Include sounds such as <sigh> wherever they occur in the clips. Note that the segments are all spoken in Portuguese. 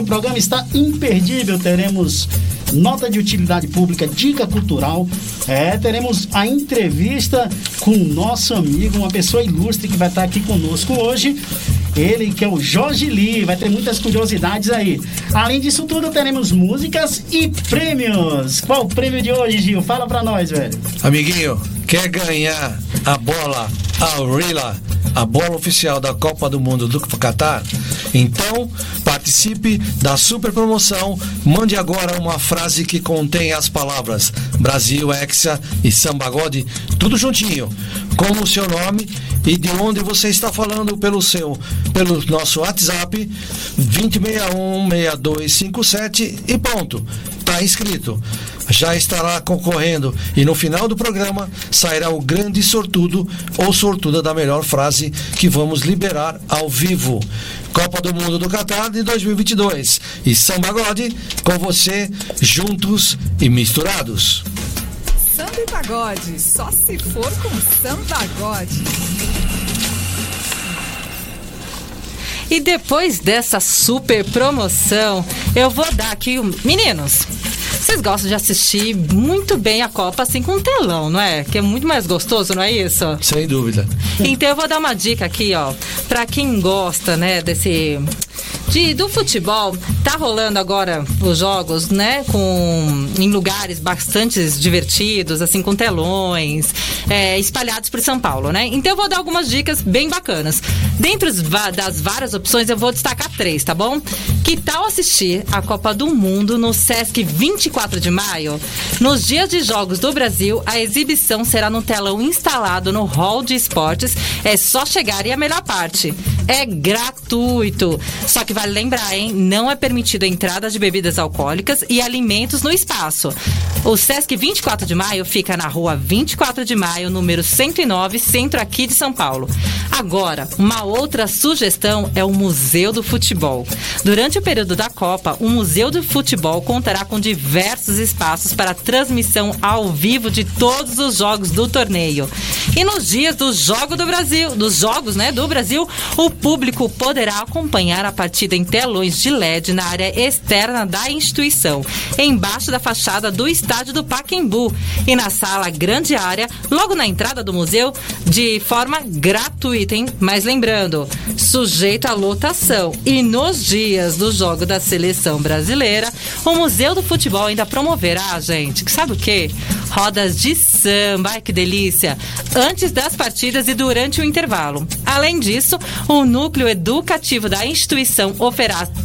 Hoje o programa está imperdível. Teremos nota de utilidade pública, dica cultural. É, teremos a entrevista com o nosso amigo, uma pessoa ilustre que vai estar aqui conosco hoje. Ele que é o Jorge Lee, vai ter muitas curiosidades aí. Além disso tudo, teremos músicas e prêmios. Qual o prêmio de hoje, Gil? Fala pra nós, velho. Amiguinho, quer ganhar a bola Aurila, a bola oficial da Copa do Mundo do Qatar? Então, participe da super promoção. Mande agora uma frase que contém as palavras Brasil, Hexa e Sambagode, tudo juntinho, com o seu nome e de onde você está falando pelo seu pelo nosso WhatsApp 20616257 e ponto. Tá inscrito. Já estará concorrendo e no final do programa sairá o grande sortudo ou sortuda da melhor frase que vamos liberar ao vivo. Copa do Mundo do Catar de 2022 e Samba God com você juntos e misturados. Samba e pagode, só se for com samba God. E depois dessa super promoção, eu vou dar aqui, meninos. Vocês gostam de assistir muito bem a Copa assim com telão, não é? Que é muito mais gostoso, não é isso? Sem dúvida. Então eu vou dar uma dica aqui, ó, Pra quem gosta, né, desse de, do futebol, tá rolando agora os jogos, né, com em lugares bastante divertidos, assim, com telões, é, espalhados por São Paulo, né? Então eu vou dar algumas dicas bem bacanas. Va- das várias opções, eu vou destacar três, tá bom? Que tal assistir a Copa do Mundo no Sesc 24 de maio? Nos dias de jogos do Brasil, a exibição será no telão instalado no hall de esportes. É só chegar e a melhor parte. É gratuito. Só que vale lembrar, hein? Não é permitido a entrada de bebidas alcoólicas e alimentos no espaço. O Sesc 24 de maio fica na rua 24 de maio, número 109, centro aqui de São Paulo. Agora, uma outra sugestão é o Museu do Futebol. Durante o período da Copa, o Museu do Futebol contará com diversos espaços para transmissão ao vivo de todos os jogos do torneio. E nos dias do Jogo do Brasil, dos jogos, né, do Brasil, o público poderá acompanhar a partida em telões de LED na área externa da instituição, embaixo da fachada do estádio do Paquembu e na sala grande área, logo na entrada do museu, de forma gratuita, hein? Mas lembrando, sujeito à lotação. E nos dias do jogo da seleção brasileira, o Museu do Futebol ainda promoverá, gente, que sabe o quê? Rodas de samba, ai que delícia! Antes das partidas e durante o intervalo. Além disso, o núcleo educativo da instituição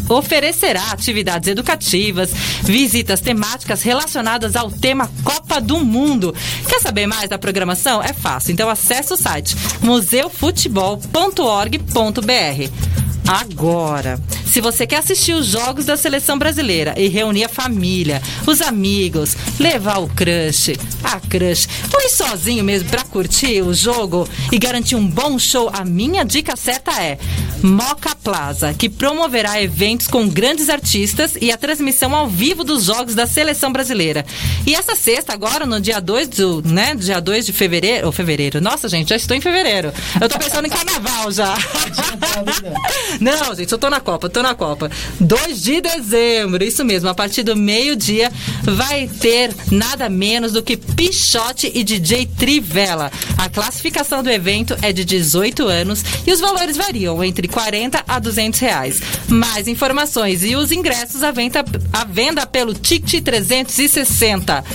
oferecerá atividades educativas, visitas temáticas relacionadas ao tema Copa do Mundo. Quer saber mais da programação? É fácil. Então acesse o site museufutebol.org.br. Agora, se você quer assistir os jogos da seleção brasileira e reunir a família, os amigos, levar o crush, a crush, ou ir sozinho mesmo pra curtir o jogo e garantir um bom show, a minha dica certa é Moca Plaza, que promoverá eventos com grandes artistas e a transmissão ao vivo dos jogos da seleção brasileira. E essa sexta, agora, no dia 2 do, né, dia 2 de fevereiro, ou fevereiro, nossa gente, já estou em fevereiro. Eu tô pensando em carnaval já. <laughs> Não, gente, eu tô na Copa, tô na Copa. 2 de dezembro, isso mesmo, a partir do meio-dia vai ter nada menos do que Pichote e DJ Trivela. A classificação do evento é de 18 anos e os valores variam entre 40 a 200 reais. Mais informações e os ingressos à venda, à venda pelo Ticket 360.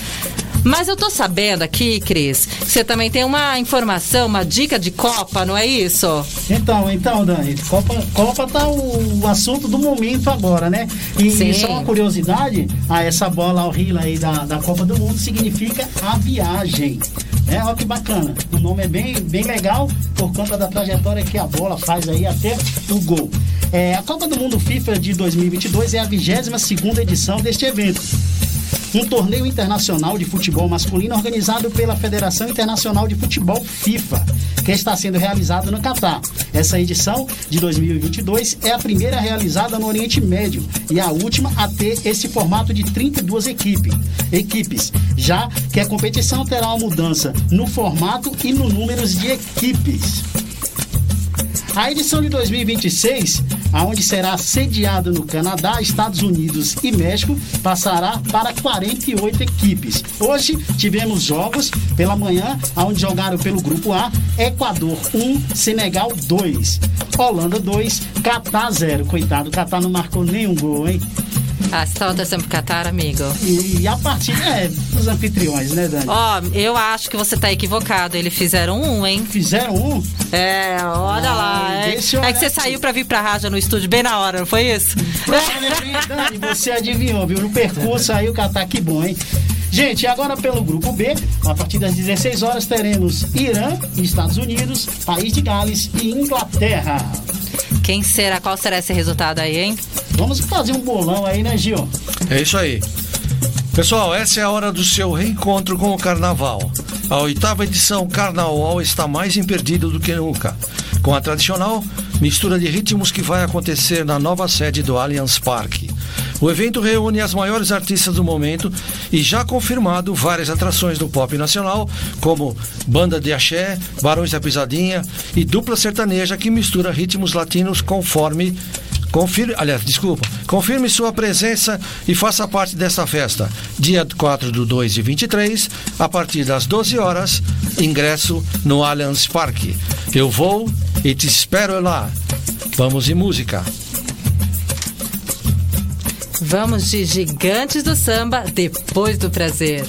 Mas eu tô sabendo aqui, Cris, que você também tem uma informação, uma dica de Copa, não é isso? Então, então, Dani, Copa, Copa tá o, assunto do momento agora, né? E, Sim. e só uma curiosidade, ah, essa bola ao Rio aí da, da Copa do Mundo significa a viagem. É, olha que bacana. O nome é bem, bem legal por conta da trajetória que a bola faz aí até o gol. É, a Copa do Mundo FIFA de 2022 é a 22 segunda edição deste evento um torneio internacional de futebol masculino organizado pela Federação Internacional de Futebol FIFA, que está sendo realizado no Catar. Essa edição de 2022 é a primeira realizada no Oriente Médio e a última a ter esse formato de 32 equipe, equipes, já que a competição terá uma mudança no formato e no número de equipes. A edição de 2026 aonde será sediado no Canadá, Estados Unidos e México, passará para 48 equipes. Hoje tivemos jogos pela manhã, onde jogaram pelo grupo A, Equador 1, Senegal 2, Holanda 2, Catar 0. Coitado, Catar não marcou nenhum gol, hein? Ah, você tá torcendo pro Catar, amigo? E, e a partida é dos anfitriões, né, Dani? Ó, eu acho que você tá equivocado. Eles fizeram um, hein? Fizeram um? É, olha lá. Ai, É, é que você saiu pra vir pra rádio no estúdio bem na hora, não foi isso? Dani, você adivinhou, viu? No percurso aí o Catar, que bom, hein? Gente, agora pelo grupo B, a partir das 16 horas teremos Irã, Estados Unidos, País de Gales e Inglaterra. Quem será? Qual será esse resultado aí, hein? Vamos fazer um bolão aí, né, Gil? É isso aí. Pessoal, essa é a hora do seu reencontro com o Carnaval. A oitava edição Carnaval está mais imperdida do que nunca, com a tradicional mistura de ritmos que vai acontecer na nova sede do Allianz Parque. O evento reúne as maiores artistas do momento e já confirmado várias atrações do pop nacional, como banda de axé, Barões da Pisadinha e dupla sertaneja que mistura ritmos latinos conforme Confirme, aliás, desculpa. Confirme sua presença e faça parte dessa festa. Dia 4 do 2 de 23, a partir das 12 horas, ingresso no Allianz Parque. Eu vou e te espero lá. Vamos de música. Vamos de Gigantes do Samba depois do prazer.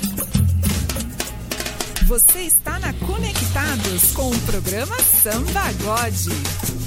Você está na Conectados com o programa Samba God.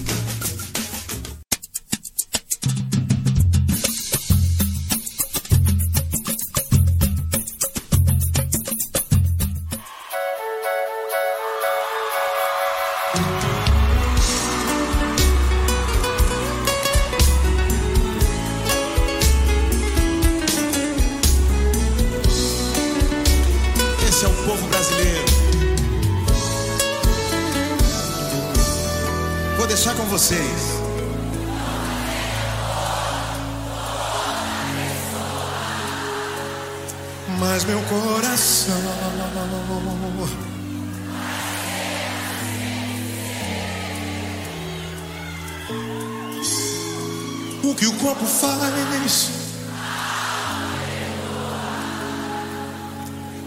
Corpo faz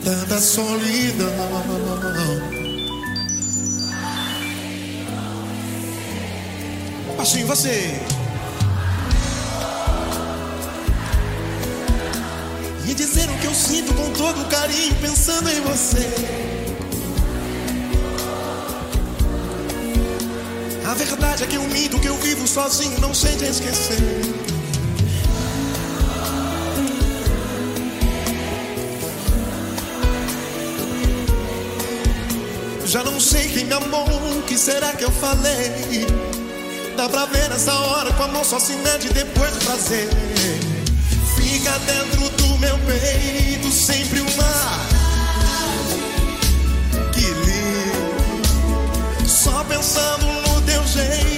tanta solidão. Assim você. E dizer o que eu sinto com todo carinho, pensando em você. A verdade é que eu minto, que eu vivo sozinho, não sei de esquecer. Já não sei quem me amou, o que será que eu falei? Dá pra ver nessa hora que o amor só se mede depois do prazer. Fica dentro do meu peito sempre um mar. Que lindo. Só pensando no teu jeito,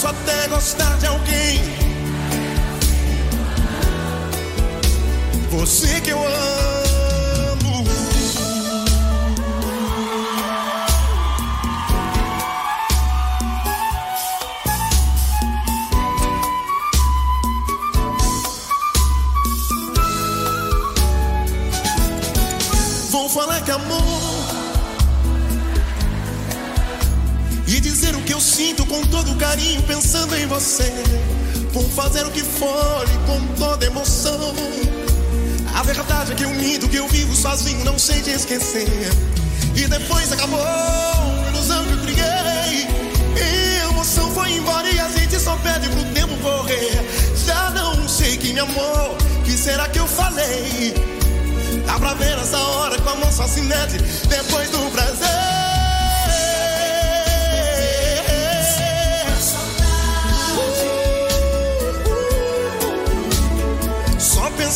Posso até gostar de alguém. Você que eu amo. Vou falar que amor dizer o que eu sinto com todo carinho, pensando em você. Vou fazer o que for e com toda emoção. A verdade é que eu minto, que eu vivo sozinho, não sei te esquecer. E depois acabou a ilusão que eu criei. E a emoção foi embora e a gente só pede pro tempo correr. Já não sei quem me amou, que será que eu falei? Dá pra ver nessa hora que o amor só se mete depois do prazer.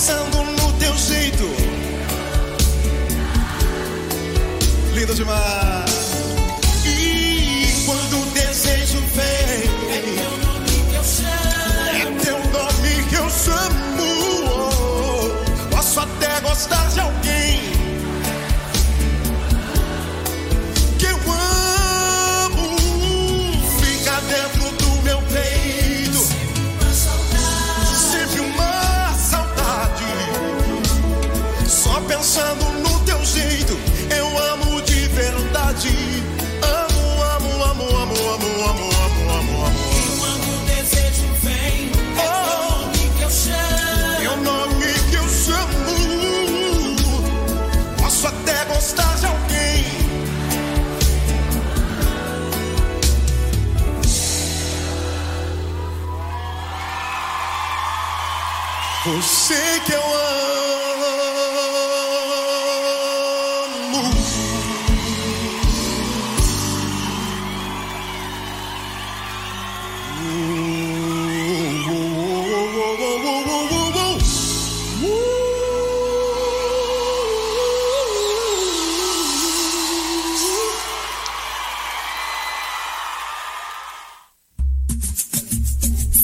Pensando no teu jeito. Lindo demais.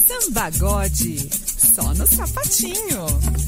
Sambagode Só no sapatinho.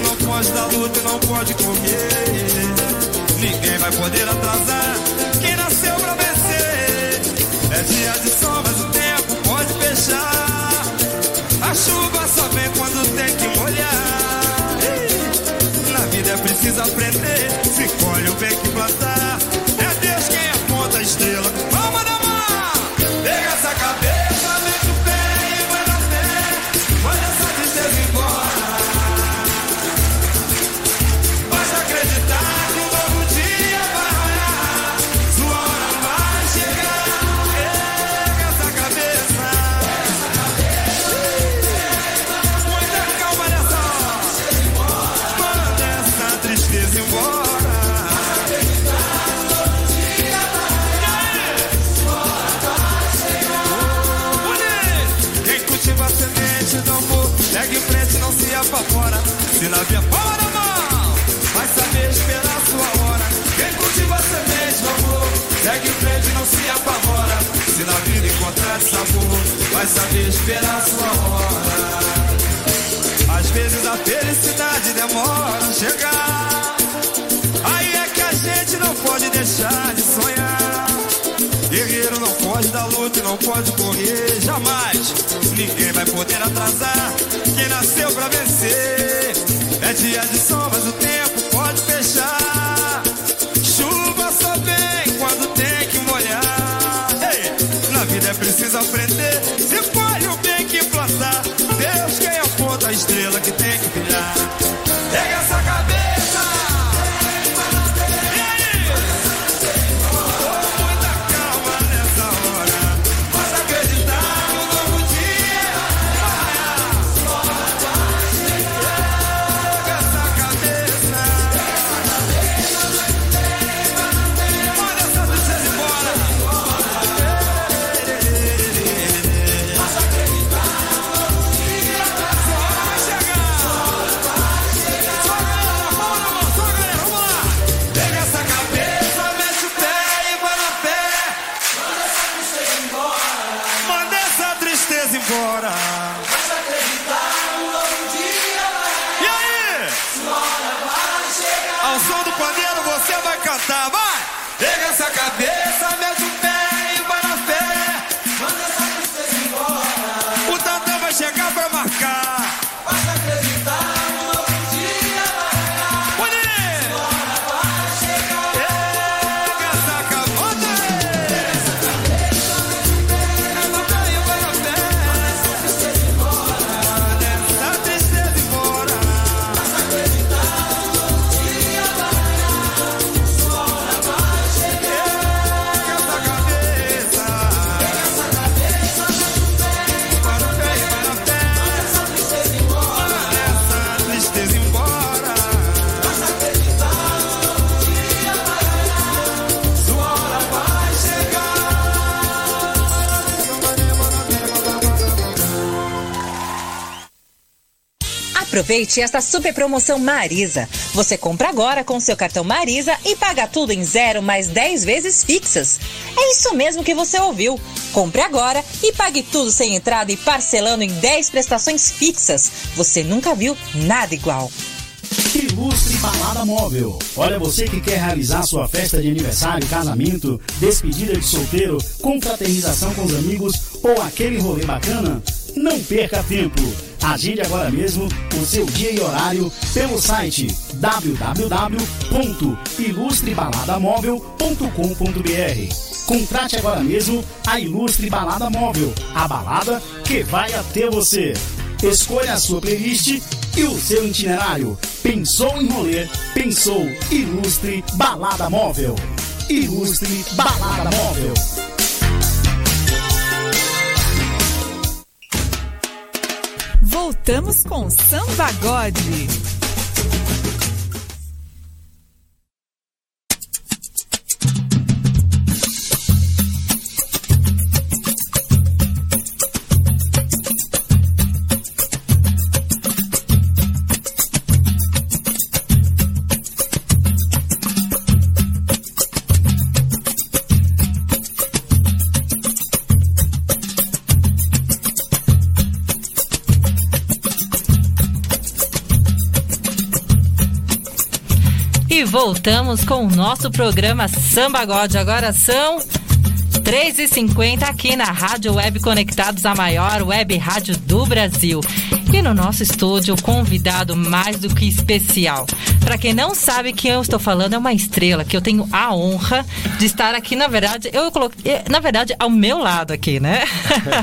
pode dar luta não pode comer Ninguém vai poder atrasar quem nasceu pra vencer. É dia de sol, mas o tempo pode fechar. A chuva só vem quando tem que molhar. Na vida é preciso aprender. Se colhe o bem que plantar. É Deus quem aponta a estrela. Vai saber esperar sua hora. Às vezes a felicidade demora a chegar. Aí é que a gente não pode deixar de sonhar. Guerreiro não pode dar luta e não pode correr jamais. Ninguém vai poder atrasar quem nasceu pra vencer. É dia de sol, mas o tempo estrela que Aproveite esta super promoção Marisa. Você compra agora com seu cartão Marisa e paga tudo em zero mais 10 vezes fixas. É isso mesmo que você ouviu. Compre agora e pague tudo sem entrada e parcelando em 10 prestações fixas. Você nunca viu nada igual. Ilustre Balada Móvel. Olha você que quer realizar sua festa de aniversário, casamento, despedida de solteiro, confraternização com os amigos ou aquele rolê bacana? Não perca tempo. Agende agora mesmo o seu dia e horário pelo site www.ilustrebaladamóvel.com.br. Contrate agora mesmo a Ilustre Balada Móvel, a balada que vai até você. Escolha a sua playlist e o seu itinerário. Pensou em rolê? Pensou Ilustre Balada Móvel. Ilustre Balada Móvel. Voltamos com Samba God. Voltamos com o nosso programa Samba God. Agora são 3h50 aqui na Rádio Web Conectados, a maior web rádio do Brasil. E no nosso estúdio, convidado mais do que especial. Para quem não sabe quem eu estou falando, é uma estrela que eu tenho a honra de estar aqui, na verdade, eu coloquei, na verdade, ao meu lado aqui, né?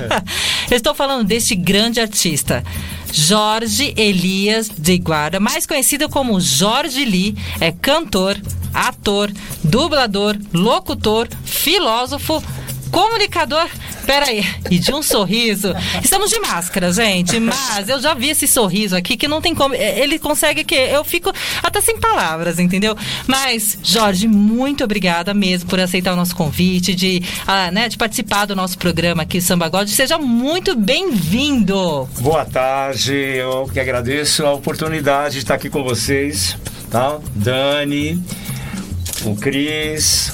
<laughs> eu estou falando deste grande artista. Jorge Elias de Guarda, mais conhecido como Jorge Lee, é cantor, ator, dublador, locutor, filósofo, comunicador. Peraí, e de um sorriso. Estamos de máscara, gente, mas eu já vi esse sorriso aqui que não tem como. é, Ele consegue que. Eu fico até sem palavras, entendeu? Mas, Jorge, muito obrigada mesmo por aceitar o nosso convite, de, ah, né, de participar do nosso programa aqui, Samba God. Seja muito bem-vindo. Boa tarde, eu que agradeço a oportunidade de estar aqui com vocês, tá? Dani, o Cris,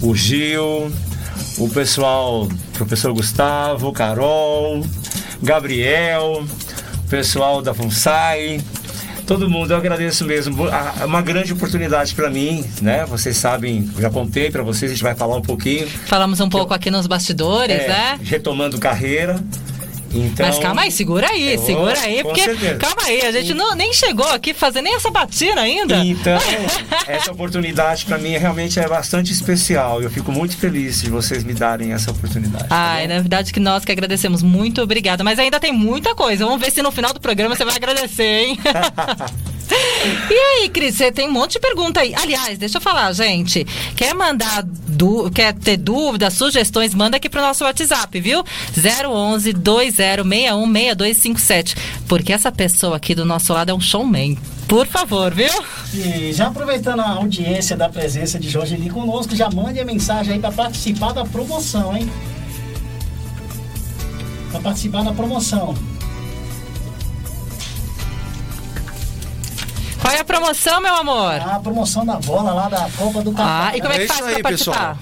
o Gil, o pessoal, professor Gustavo, Carol, Gabriel, o pessoal da FUNSAI, todo mundo, eu agradeço mesmo. É uma grande oportunidade para mim, né? Vocês sabem, já contei para vocês, a gente vai falar um pouquinho. Falamos um pouco aqui nos bastidores, É, né? Retomando carreira. Então, Mas calma aí, segura aí, vou, segura aí, porque. certeza. Calma aí, a gente não, nem chegou aqui fazer nem essa batina ainda. Então, <laughs> essa oportunidade para mim realmente é bastante especial. Eu fico muito feliz de vocês me darem essa oportunidade. tá Ai, bom? na verdade que nós que agradecemos. Muito obrigada. Mas ainda tem muita coisa. Vamos ver se no final do programa você vai agradecer, hein? <laughs> E aí, Cris, você tem um monte de pergunta aí. Aliás, deixa eu falar, gente. Quer mandar, du- quer ter dúvidas, sugestões, manda aqui pro nosso WhatsApp, viu? 011 2061 6257. Porque essa pessoa aqui do nosso lado é um showman. Por favor, viu? E já aproveitando a audiência da presença de Jorge ali conosco, já mande a mensagem aí para participar da promoção, hein? Para participar da promoção. Qual é a promoção, meu amor? A promoção da bola lá da Copa do Catar. Ah, e como é que É faz aí, participar?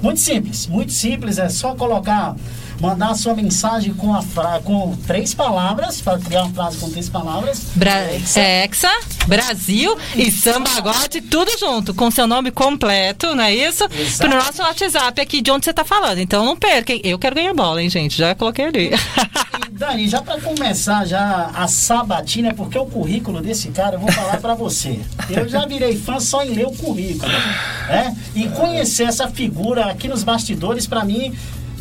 Muito simples, muito simples. É só colocar, mandar a sua mensagem com, a fra... com três palavras, para criar uma frase com três palavras. Bra É, Hexa, Brasil e Sambagote, tudo junto, com seu nome completo, não é isso? Exatamente. Pro nosso WhatsApp aqui de onde você tá falando. Então não perca, hein? Eu quero ganhar bola, hein, gente? Já coloquei ali. Dani, já para começar já a sabatina, porque o currículo desse cara, eu vou falar para você. Eu já virei fã só em ler o currículo, né? E conhecer essa figura aqui nos bastidores, para mim,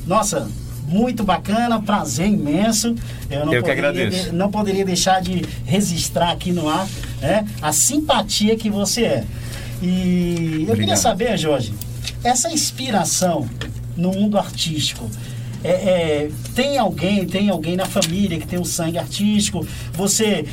nossa, muito bacana, prazer imenso. Eu não, Eu que poderia, agradeço. de- não poderia deixar de registrar aqui no ar, né? A simpatia que você é. E eu queria Obrigado. saber, Jorge, essa inspiração no mundo artístico. É, é, tem alguém, tem alguém na família que tem um sangue artístico? Você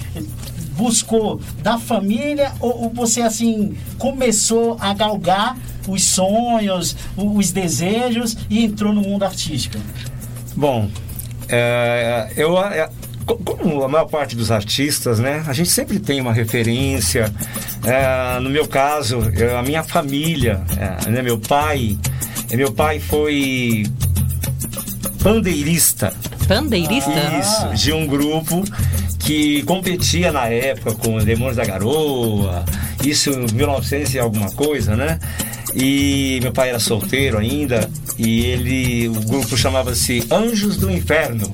buscou da família ou, ou você assim começou a galgar os sonhos, os desejos e entrou no mundo artístico? Bom, é, eu, é, co- como a maior parte dos artistas, né, a gente sempre tem uma referência. É, no meu caso, a minha família, é, né, meu pai, meu pai foi pandeirista. Bandeirista? Isso, de um grupo que competia na época com Demônios da Garoa, isso em 1900 e alguma coisa, né? E meu pai era solteiro ainda, E ele, o grupo chamava-se Anjos do Inferno.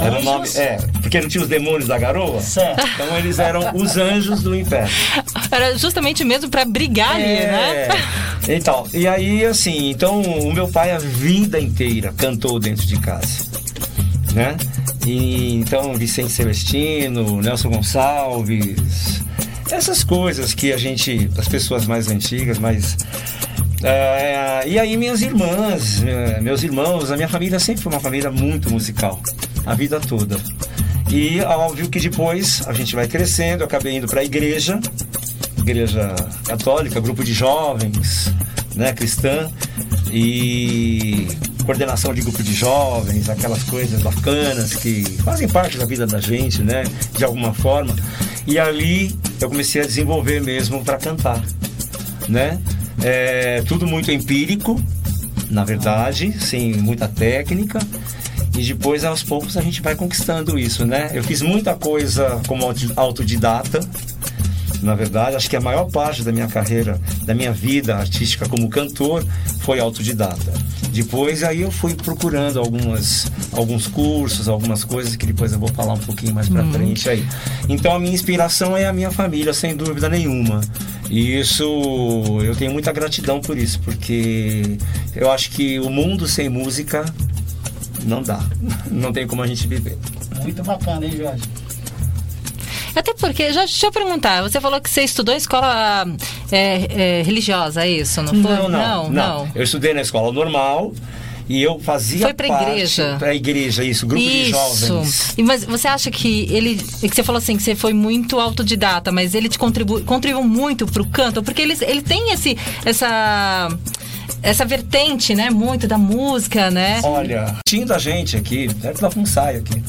Era o nome, é, porque não tinha os demônios da garoa. Certo. Então eles eram os anjos do inferno. <laughs> Era justamente mesmo pra brigar ali, né? É. Então, e aí assim, então o meu pai a vida inteira cantou dentro de casa, né? E, então Vicente Celestino, Nelson Gonçalves, essas coisas que a gente, as pessoas mais antigas, mais é, e aí minhas irmãs, eh, meus irmãos, a minha família sempre foi uma família muito musical, a vida toda. E óbvio que depois a gente vai crescendo, eu acabei indo para a igreja, igreja católica, grupo de jovens, né, cristã, e coordenação de grupo de jovens, aquelas coisas bacanas que fazem parte da vida da gente, né, de alguma forma. E ali eu comecei a desenvolver mesmo para cantar, né? É, tudo muito empírico, na verdade, sem muita técnica. E depois, aos poucos, a gente vai conquistando isso, né? Eu fiz muita coisa como auto- autodidata, na verdade. Acho que a maior parte da minha carreira, da minha vida artística como cantor, foi autodidata. Depois, aí eu fui procurando algumas, alguns cursos, algumas coisas que depois eu vou falar um pouquinho mais pra frente aí. Então, a minha inspiração é a minha família, sem dúvida nenhuma. E isso, eu tenho muita gratidão por isso, porque eu acho que o mundo sem música não dá. <laughs> Não tem como a gente viver. Muito bacana, hein, Jorge? Até porque, já, deixa eu perguntar, você falou que você estudou em escola é, é, religiosa, é isso? Não foi? Não, não, não, Eu estudei na escola normal e eu fazia Foi pra parte- igreja? Pra igreja, isso, grupo de jovens. E, mas você acha que ele. Que você falou assim, que você foi muito autodidata, mas ele te contribui, contribuiu muito pro canto? Porque ele, ele tem esse, essa. Essa vertente, né? Muito da música, né? Olha, tinha da gente aqui, deve dar um ensaio aqui.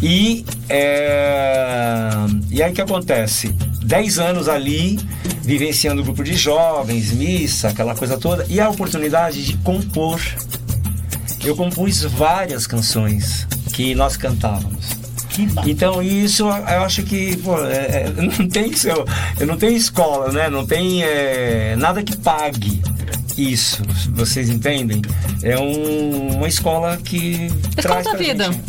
E, é, e aí o que acontece? Dez anos ali, vivenciando o grupo de jovens, missa, aquela coisa toda, e a oportunidade de compor. Eu compus várias canções que nós cantávamos. Então isso eu acho que pô, é- é, <laughs> não tem seu, eu não tenho escola, né? Não tem é, nada que pague isso. Vocês entendem? É um- uma escola que Escola da vida. gente-?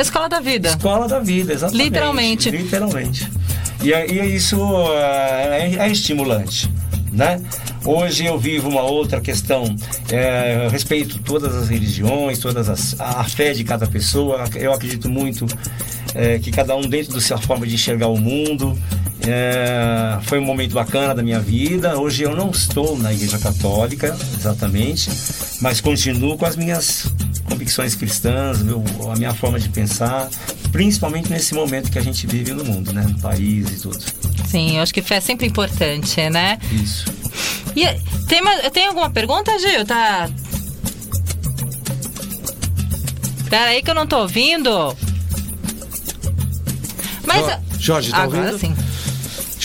Escola da vida. Escola da vida, exatamente. Literalmente. Literalmente. E, é- e é isso é, é estimulante, né? Hoje eu vivo uma outra questão. É, eu respeito todas as religiões, todas as, a fé de cada pessoa. Eu acredito muito é, que cada um dentro da sua forma de enxergar o mundo. É, foi um momento bacana da minha vida. Hoje eu não estou na Igreja Católica, exatamente, mas continuo com as minhas convicções cristãs, meu, a minha forma de pensar, principalmente nesse momento que a gente vive no mundo, né? No país e tudo. Sim, eu acho que fé é sempre importante, né? Isso. E tem, tem alguma pergunta, Gil? Tá. Pera aí que eu não tô ouvindo. Mas. Jo- Jorge, tá Agora ouvindo? sim.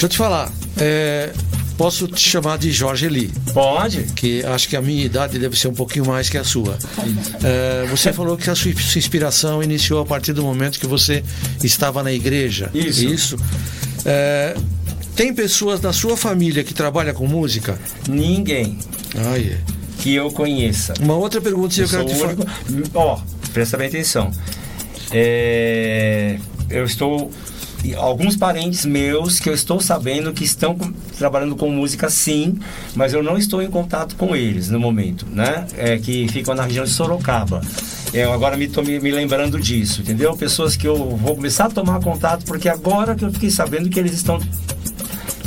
Deixa eu te falar. é, posso te chamar de Jorge Eli, Pode? que acho que a minha idade deve ser um pouquinho mais que a sua. É, você falou que a sua inspiração iniciou a partir do momento que você estava na igreja. Isso. É, tem pessoas da sua família que trabalham com música? Ninguém Ah, é. que eu conheça. Uma outra pergunta que eu, Eu quero te único. Ó, presta bem atenção. É, eu estou. Alguns parentes meus que eu estou sabendo que estão com- trabalhando com música sim, mas eu não estou em contato com eles no momento, né? É, que ficam na região de Sorocaba. Eu agora me estou me, me lembrando disso, entendeu? Pessoas que eu vou começar a tomar contato, porque agora que eu fiquei sabendo que eles estão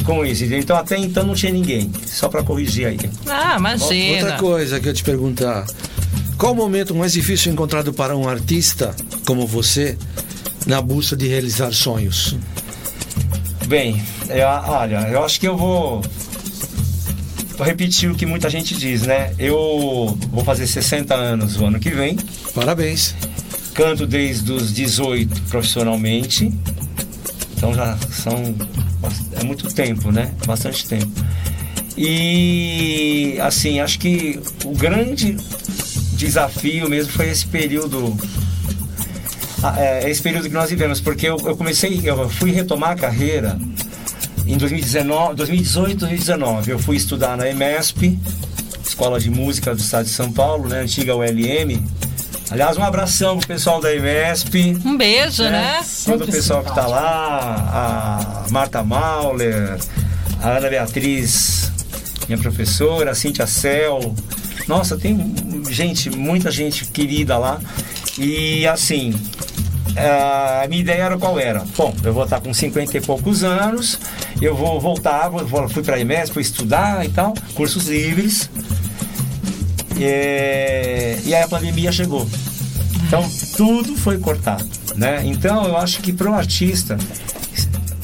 com isso. entendeu? Então até então não tinha ninguém. Só para corrigir aí. Ah, imagina. Outra coisa que eu te perguntar. Qual o momento mais difícil encontrado para um artista como você na busca de realizar sonhos? Bem, é, olha, eu acho que eu vou, vou repetir o que muita gente diz, né? Eu vou fazer 60 anos o ano que vem, Parabéns. canto desde os 18 profissionalmente, então já são é muito tempo, né? Bastante tempo. E assim, acho que o grande desafio mesmo foi esse período é, esse período que nós vivemos, porque eu, eu comecei, eu fui retomar a carreira em 2019, 2018, 2019. Eu fui estudar na EMESP, Escola de Música do Estado de São Paulo, né? Antiga ULM. Aliás, um abração pro pessoal da IMESP. Um beijo, né? né? Todo o pessoal que tá lá, a Marta Mauler, a Ana Beatriz, minha professora, a Cintia Cel. Nossa, tem gente, muita gente querida lá. E assim, a minha ideia era qual era? Bom, eu vou estar com 50 e poucos anos, eu vou voltar, vou, fui para a IMES, fui estudar e tal, cursos livres. É, e aí a pandemia chegou. Então tudo foi cortado, né? Então eu acho que para o artista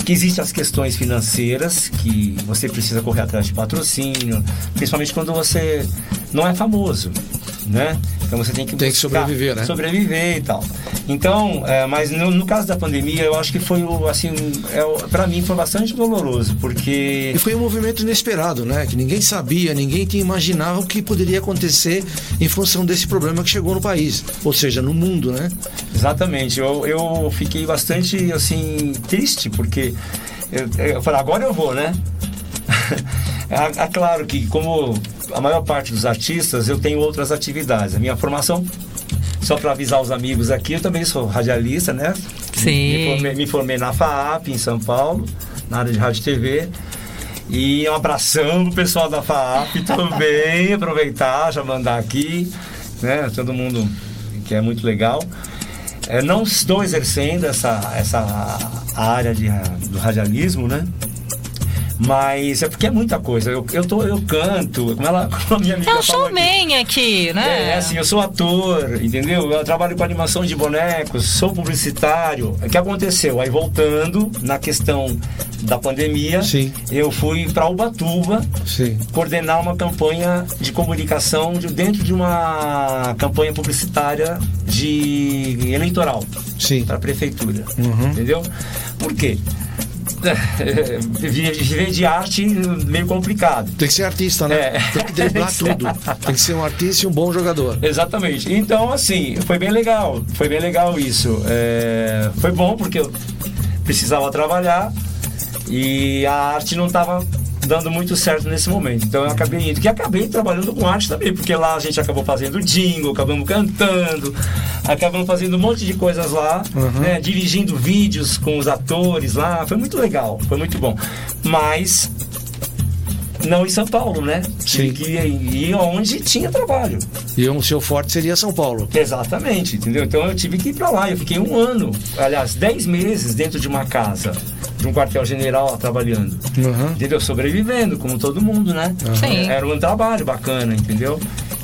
que existem as questões financeiras que você precisa correr atrás de patrocínio, principalmente quando você não é famoso, né? Então você tem que Tem que sobreviver, né? Sobreviver e tal. Então, é, mas no, no caso da pandemia, eu acho que foi o assim, é, para mim foi bastante doloroso porque E foi um movimento inesperado, né? Que ninguém sabia, ninguém tinha imaginava o que poderia acontecer em função desse problema que chegou no país, ou seja, no mundo, né? Exatamente. Eu, eu fiquei bastante, assim, triste, porque eu, eu falei, agora eu vou, né? <laughs> é, é claro que, como a maior parte dos artistas, eu tenho outras atividades. A minha formação, só para avisar os amigos aqui, eu também sou radialista, né? Sim. Me formei, me formei na FAAP, em São Paulo, na área de rádio e TV. E um abração pro pessoal da FAAP também, <laughs> aproveitar, já mandar aqui, né? Todo mundo que é muito legal. É, não estou exercendo essa, essa área de, do radialismo, né? Mas é porque é muita coisa. Eu, eu, tô, eu canto, como, ela, <laughs> como a minha amiga É um falou aqui. showman aqui, né? É, assim, eu sou ator, entendeu? Eu trabalho com animação de bonecos, sou publicitário. O que aconteceu? Aí voltando na questão da pandemia, Sim. eu fui para Ubatuba Sim. coordenar uma campanha de comunicação de, dentro de uma campanha publicitária de eleitoral Sim. para a prefeitura, Uhum. entendeu? Por quê? Viver de arte meio complicado. Tem que ser artista, né? É. Tem que driblar <laughs> tudo. Tem que ser um artista e um bom jogador. Exatamente. Então, assim, foi bem legal. Foi bem legal isso. É, Foi bom porque eu precisava trabalhar e a arte não estava dando muito certo nesse momento. Então eu acabei indo. Que acabei trabalhando com arte também, porque lá a gente acabou fazendo jingle, acabamos cantando, acabamos fazendo um monte de coisas lá, né? Dirigindo vídeos com os atores lá. Foi muito legal, foi muito bom. Mas não em São Paulo, né? Sim. Que ir onde tinha trabalho. E o seu forte seria São Paulo. Exatamente, entendeu? Então eu tive que ir pra lá. Eu fiquei um ano, aliás, dez meses dentro de uma casa, de um quartel-general trabalhando. Uhum. Entendeu? Sobrevivendo, como todo mundo, né? Sim. Era um trabalho bacana, entendeu?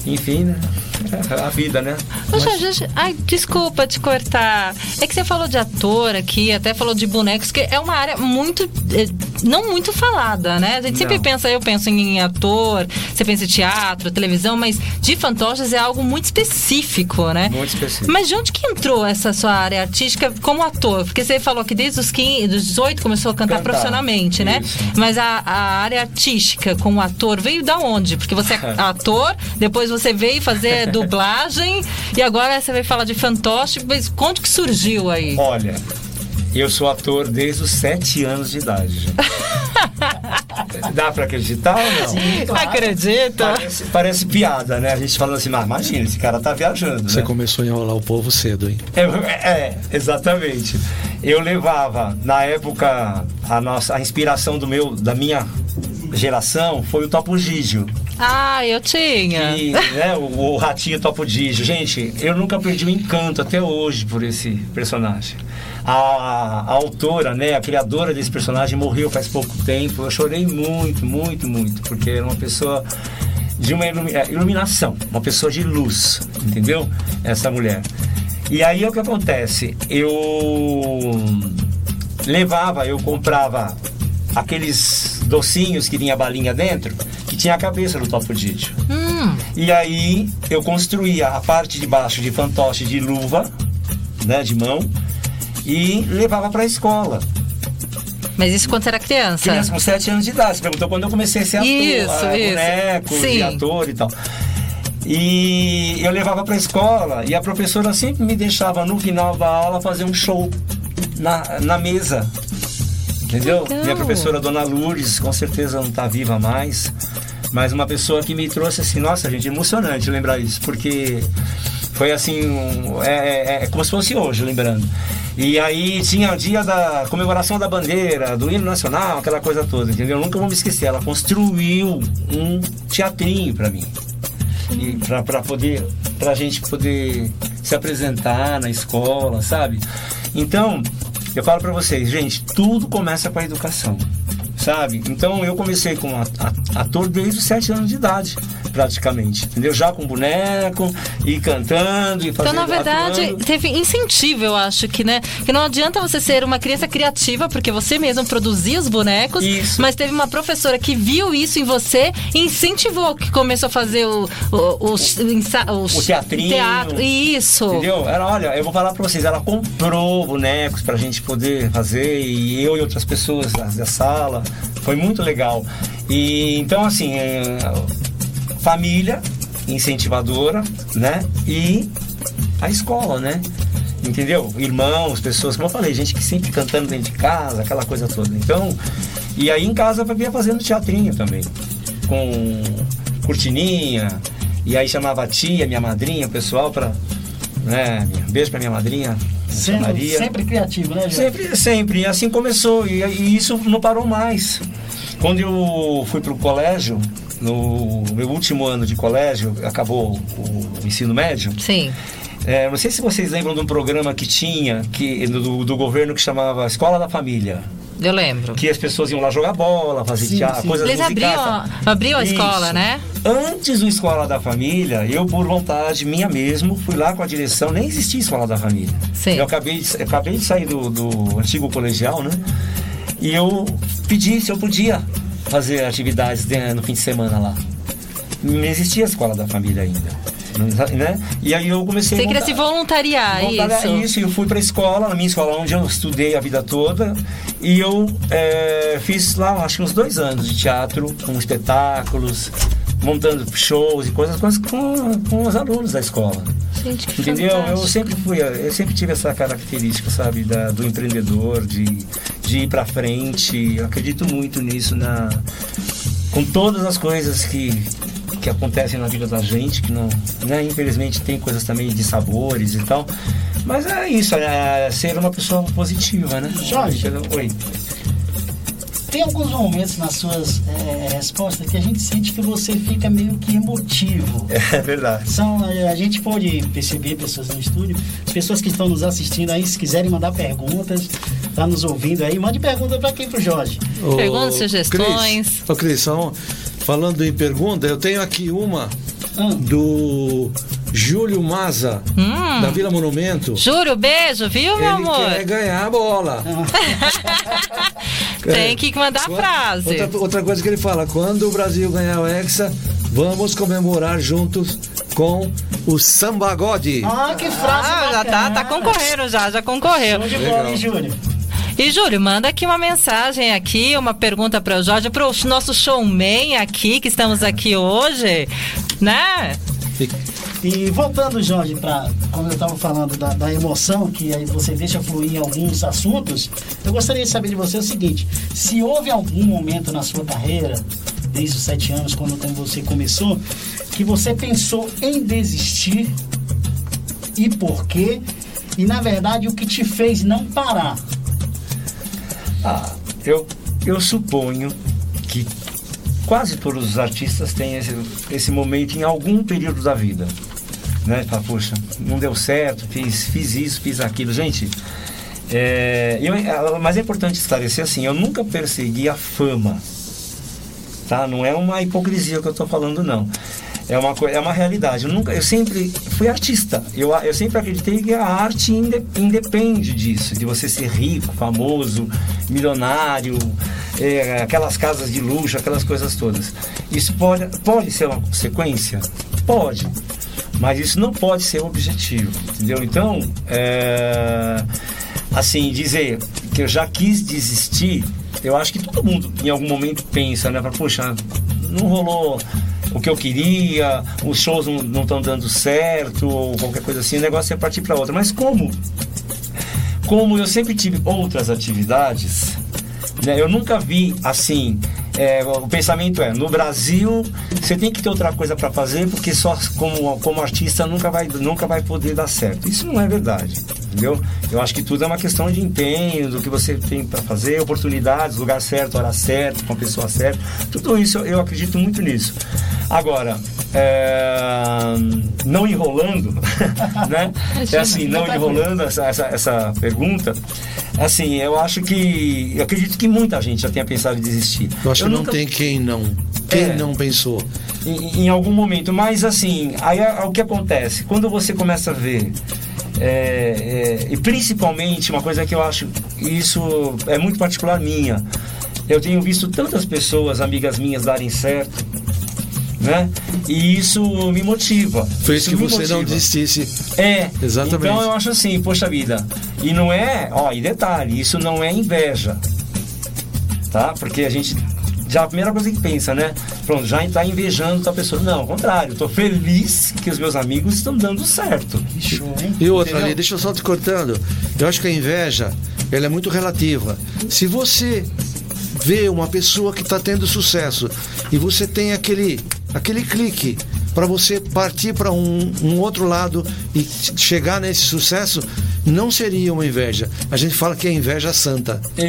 Enfim, né? <laughs> A vida, né? Ô, Jorge, ai, desculpa te cortar. É que você falou de ator aqui, até falou de bonecos, que é uma área muito. eh, não muito falada, né? A gente sempre Não. pensa, eu penso em ator, você pensa em teatro, televisão, mas de fantoches é algo muito específico, né? Muito específico. Mas de onde que entrou essa sua área artística como ator? Porque você falou que desde os 15, dos 18 começou a cantar Cantar. profissionalmente, né? Isso. Mas a, a área artística como ator veio da onde? Porque você é <laughs> ator, depois você veio fazer dublagem e agora você vai falar de fantoche. Mas onde que surgiu aí? Olha, eu sou ator desde os sete anos de idade. gente. <laughs> Dá pra acreditar ou não? Sim, claro. Acredita? Parece, parece piada, né? A gente falando assim, mas imagina, esse cara tá viajando. Você né? começou a enrolar o povo cedo, hein? É, é, exatamente. Eu levava, na época, a nossa a inspiração do meu, da minha geração foi o Topo Gigio. Ah, eu tinha. E, né, o, o ratinho Topo Gigio. Gente, eu nunca perdi o encanto até hoje por esse personagem. A, a autora, né, a criadora desse personagem morreu faz pouco tempo. Eu chorei muito, muito, muito, porque era uma pessoa de uma é, iluminação, uma pessoa de luz, entendeu? Essa mulher. E aí o que acontece? Eu levava, eu comprava aqueles docinhos que vinha balinha dentro, tinha a cabeça do Topo Gigio. Hum, E aí eu construía a parte de baixo de fantoche de luva, né, de mão, e levava para a escola. mas isso quando você era criança? Criança com 7 anos de idade. Você perguntou quando eu comecei a ser ator, Isso, a isso. boneco, Sim. ator e tal. E eu levava para a escola e a professora sempre me deixava no final da aula fazer um show na, na mesa. Entendeu? legal. Minha professora Dona Lourdes, com certeza não está viva mais. mas uma pessoa que me trouxe assim, nossa, gente, emocionante lembrar isso, porque foi assim, um- é, é- é como se fosse hoje, lembrando. E aí tinha o dia da comemoração da bandeira, do hino nacional, aquela coisa toda, entendeu? Eu nunca vou me esquecer. Ela construiu um teatrinho para mim. Pra poder, pra gente poder se apresentar na escola, sabe? Então, eu falo pra vocês, gente, tudo começa com a educação, sabe? Então eu comecei como ator desde os sete anos de idade, praticamente, entendeu? Já com boneco, e cantando, e fazendo Então, na verdade, atuando. teve incentivo, eu acho que, né? Que não adianta você ser uma criança criativa, porque você mesmo produzia os bonecos, Isso. mas teve uma professora que viu isso em você e incentivou, que começou a fazer o, o, os- O teatrinho. Teatro, isso. Entendeu? Ela, olha, eu vou falar pra vocês, ela comprou bonecos pra gente poder fazer, e eu e outras pessoas da sala. Foi muito legal. E então assim, é, família incentivadora, né? E a escola, né? Entendeu? Irmãos, pessoas, como eu falei, gente que sempre cantando dentro de casa, aquela coisa toda. Então, e aí em casa eu vinha fazendo teatrinho também. Com cortininha, e aí chamava a tia, minha madrinha, o pessoal pra. Né, minha- beijo pra minha madrinha, Sempre, Maria. sempre criativo, né, Jorge? Sempre, sempre. E assim começou. E, e isso não parou mais. Quando eu fui para o colégio, no meu último ano de colégio, acabou o, ensino médio. Sim. É, não sei se vocês lembram de um programa que tinha que, do, do governo que chamava Escola da Família. Eu lembro. Que as pessoas iam lá jogar bola, fazer Sim, teatro, sim. coisas Eles musicais. abriam, tá? a- abriam a Isso. escola, né? Antes do Escola da Família, eu, por vontade minha mesmo, fui lá com a direção, nem existia Escola da Família. Sim. Eu acabei de, eu acabei de sair do, do antigo colegial, né? E eu pedi se eu podia fazer atividades de- no fim de semana lá. Não existia Escola da Família ainda. Né? E aí eu comecei Você queria se voluntariar, Voltar a isso. isso, eu fui para a escola, na minha escola onde eu estudei a vida toda, e eu é, fiz lá, acho que uns dois anos de teatro, com espetáculos, montando shows e coisas com, as- com, com os alunos da escola. Gente, que Entendeu? Eu sempre fui, eu sempre tive essa característica, sabe, da- do empreendedor, de, de ir para frente. Eu acredito muito nisso na com todas as coisas que que acontecem na vida da gente, que não, né, infelizmente tem coisas também de sabores e tal. Mas é isso, é ser uma pessoa positiva, né? Jorge. Oi. Tem alguns momentos nas suas eh, respostas que a gente sente que você fica meio que emotivo. <laughs> É verdade. São, eh, a gente pode perceber, pessoas no estúdio, as pessoas que estão nos assistindo aí, se quiserem mandar perguntas, tá nos ouvindo aí, mande pergunta para quem? Pro Jorge. Ô, Perguntas, sugestões. Ô, Cris, falando em pergunta, eu tenho aqui uma Ah, do Júlio Maza, Hum. da Vila Monumento. Júlio, beijo, viu, meu Ele amor? quer ganhar a bola. <laughs> Tem que mandar a Qua- frase. Outra, outra coisa que ele fala, quando o Brasil ganhar o Hexa, vamos comemorar juntos com o Sambagode. ah, que frase Ah, já tá, tá concorrendo já, já concorreu. Show de bola, hein, Júlio? E Júlio, manda aqui uma mensagem aqui, uma pergunta para o Jorge, para o nosso showman aqui, que estamos aqui hoje, né? E voltando, Jorge, para como eu estava falando da, da emoção, que aí você deixa fluir em alguns assuntos, eu gostaria de saber de você o seguinte: se houve algum momento na sua carreira, desde os sete anos, quando você começou, que você pensou em desistir e por quê? E na verdade, o que te fez não parar? Ah, eu, eu suponho quase todos os artistas têm esse, esse momento em algum período da vida. Né? Fala, poxa, não deu certo, fiz, fiz isso, fiz aquilo. Gente, é, eu, é, mas é importante esclarecer assim, eu nunca persegui a fama. Tá? Não é uma hipocrisia que eu estou falando, não. É uma, é uma realidade. Eu, nunca, eu sempre fui artista. Eu, eu sempre acreditei que a arte inde- independe disso, de você ser rico, famoso, milionário, é, aquelas casas de luxo, aquelas coisas todas. Isso pode, pode ser uma consequência? Pode. Mas isso não pode ser o objetivo, entendeu? Então, é, assim, dizer que eu já quis desistir, eu acho que todo mundo em algum momento pensa, né? Fala, Poxa, não rolou o que eu queria, os shows não estão dando certo, ou qualquer coisa assim, o negócio é partir para outra. Mas como? Como eu sempre tive outras atividades, né? Eu nunca vi assim é, o pensamento é, no Brasil você tem que ter outra coisa para fazer porque só como, como artista nunca vai, nunca vai poder dar certo. Isso não é verdade, entendeu? Eu acho que tudo é uma questão de empenho, do que você tem para fazer, oportunidades, lugar certo, hora certa, com a pessoa certa. Tudo isso eu acredito muito nisso. Agora, é, não enrolando, <laughs> né? É assim, não enrolando essa, essa, essa pergunta, assim, eu acho que. Eu acredito que muita gente já tenha pensado em desistir. Eu acho Eu que não nunca- tem quem não. Quem É. não pensou? em, em algum momento. Mas assim, aí o que acontece? Quando você começa a ver. é, é, e principalmente uma coisa que eu acho isso é muito particular minha. Eu tenho visto tantas pessoas, amigas minhas, darem certo, né? E isso me motiva. Fez que me você não motiva. desistisse. É, Exatamente. Então eu acho assim, poxa vida. E não é, ó, e detalhe, isso não é inveja. Tá? Porque a gente. Já a primeira coisa que pensa, né? Pronto, já está invejando a pessoa. Não, ao contrário, estou feliz que os meus amigos estão dando certo. Que show, hein? E outra ali, deixa eu só te cortando. Eu acho que a inveja, ela é muito relativa. Se você vê uma pessoa que está tendo sucesso e você tem aquele, aquele clique para você partir para um, um outro lado e chegar nesse sucesso, não seria uma inveja. A gente fala que é inveja santa. Isso,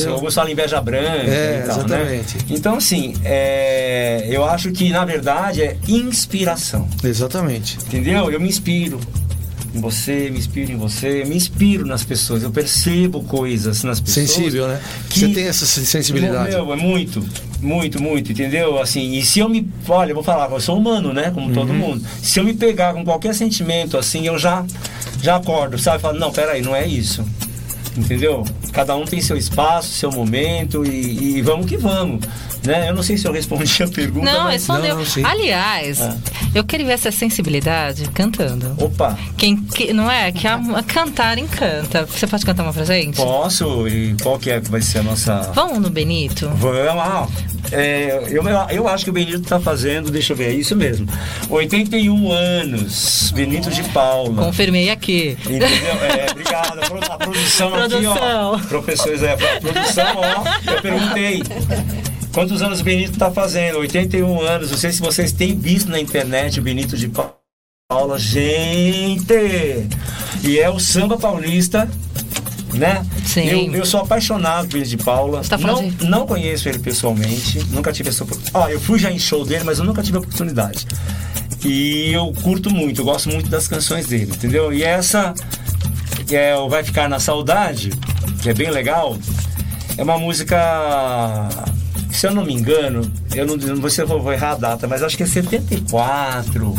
Entendeu? alguns falam inveja branca É, tal, exatamente. né? Então, assim, é, eu acho que na verdade é inspiração. Exatamente. Entendeu? Eu me inspiro em você, me inspiro em você, me inspiro nas pessoas, eu percebo coisas nas pessoas. Sensível, né? que- Você tem essa sensibilidade. Meu, é muito, muito, muito, entendeu? Assim, e se eu me. Olha, eu vou falar, eu sou humano, né? Como Uhum. todo mundo. Se eu me pegar com qualquer sentimento, assim, eu já, já acordo, sabe? Falo, não, peraí, não é isso. Entendeu? Cada um tem seu espaço, seu momento e, e vamos que vamos. Né? Eu não sei se eu respondi a pergunta. Não, mas... respondeu. Não, sim. Aliás, É. eu queria ver essa sensibilidade cantando. Opa, Quem, que, não é? Que a, a cantar encanta. Você pode cantar uma pra gente? posso? E qual que é que vai ser a nossa. Vamos no Benito? Vamos lá. É, eu, eu acho que o Benito está fazendo, deixa eu ver, é isso mesmo. 81 anos, Benito de Paula. Confirmei aqui. Entendeu? É, obrigado. A pro- A produção, aqui, Produção. ó. Professores, é, a produção, ó. Eu perguntei. Quantos anos o Benito está fazendo? 81 anos. Não sei se vocês têm visto na internet o Benito de Paula. Gente! E é o samba paulista. Né? Sim. Eu, eu sou apaixonado por ele de Paula. Você tá não, de- não conheço ele pessoalmente. Nunca tive essa oportunidade. Ó, eu fui já em show dele, mas eu nunca tive a oportunidade. E eu curto muito, eu gosto muito das canções dele, entendeu? E essa que é o Vai Ficar na Saudade, que é bem legal, é uma música, se eu não me engano, eu não, não vou, vou errar a data, mas acho que é 74,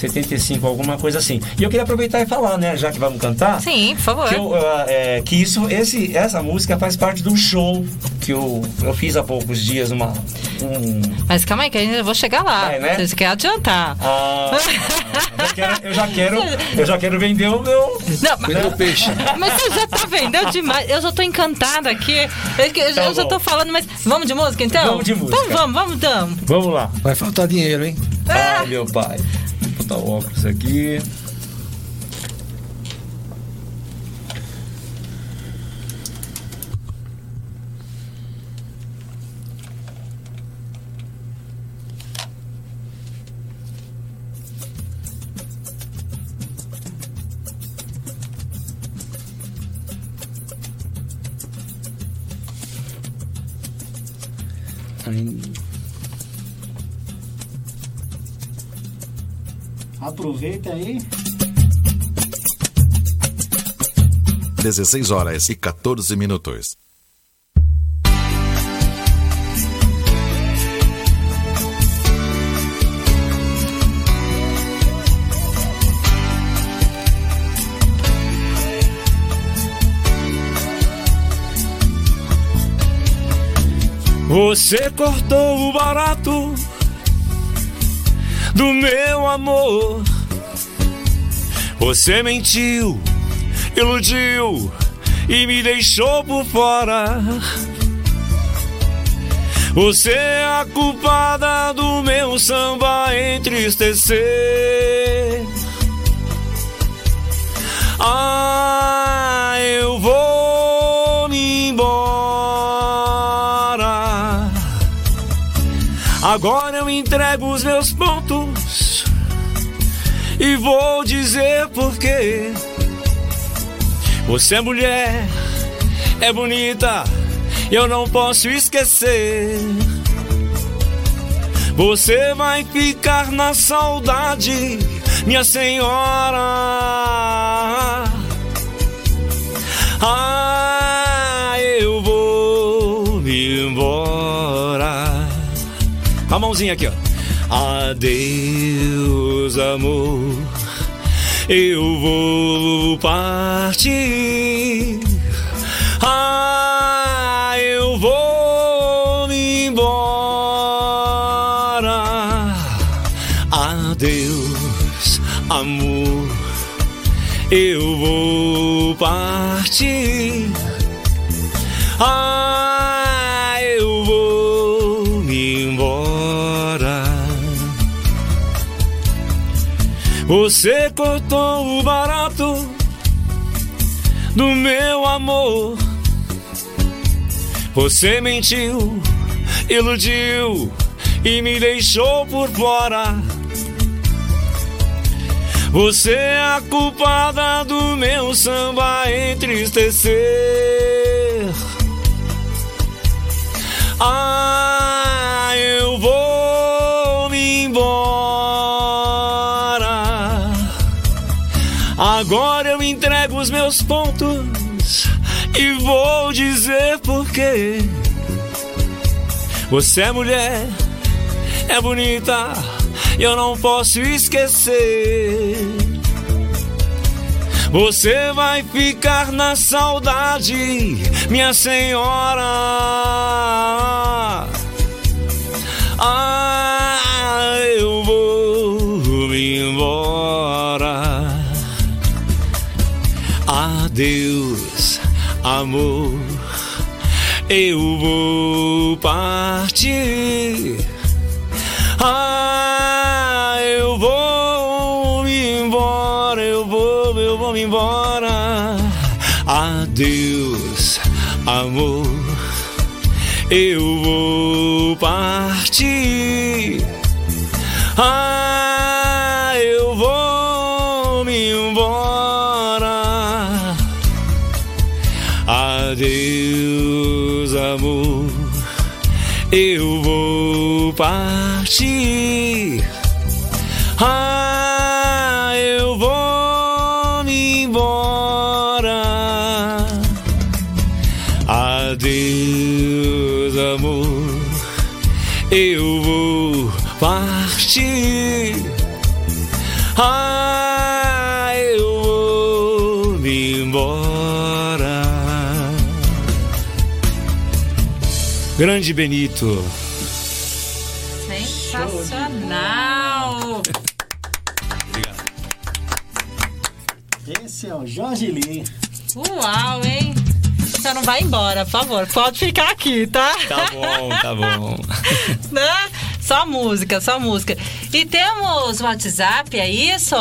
75, alguma coisa assim. E eu queria aproveitar e falar, né, já que vamos cantar. Sim, por favor. Que, eu, ah, é, que isso, esse, essa música faz parte do show que eu, eu fiz há poucos dias, uma, um, Mas calma aí, que ainda vou chegar lá. Vai, né? Você quer adiantar. ah, eu, quero, eu já quero, eu já quero vender o meu, Não, mas, Cuida do peixe. mas você já tá vendendo demais. Eu já tô encantada aqui. Eu, eu Tá já bom. tô falando, mas vamos de música então? Vamos de música. Então vamos, vamos então. vamos lá. Vai faltar dinheiro, hein? Ai, meu pai. Botar o óculos aqui. Aproveita aí. 16 horas e 14 minutos. Você cortou o barato do meu amor. Você mentiu, iludiu e me deixou por fora. Você é a culpada do meu samba entristecer. Ah, eu vou me embora. Agora eu entrego os meus pontos e vou dizer por quê. Você é mulher, é bonita, eu não posso esquecer. Você vai ficar na saudade, minha senhora. Ah, eu vou embora. A mãozinha aqui, ó. Adeus, amor. Eu vou partir. Ah, eu vou me embora. Adeus, amor. Eu vou partir. Você cortou o barato do meu amor. Você mentiu, iludiu e me deixou por fora. Você é a culpada do meu samba entristecer. Ah, eu vou Agora eu entrego os meus pontos e vou dizer por quê. Você é mulher, é bonita, eu não posso esquecer. Você vai ficar na saudade, minha senhora. Ah, eu vou me embora. Adeus, amor. Eu vou partir. Ah, eu vou me embora, eu vou, eu vou me embora. Adeus, Grande Benito. Sensacional! Esse é o Jorge Lee. Uau, hein? Você não vai embora, por favor. Pode ficar aqui, tá? Tá bom, tá bom. <laughs> né? Só música, só música. E temos WhatsApp, é isso?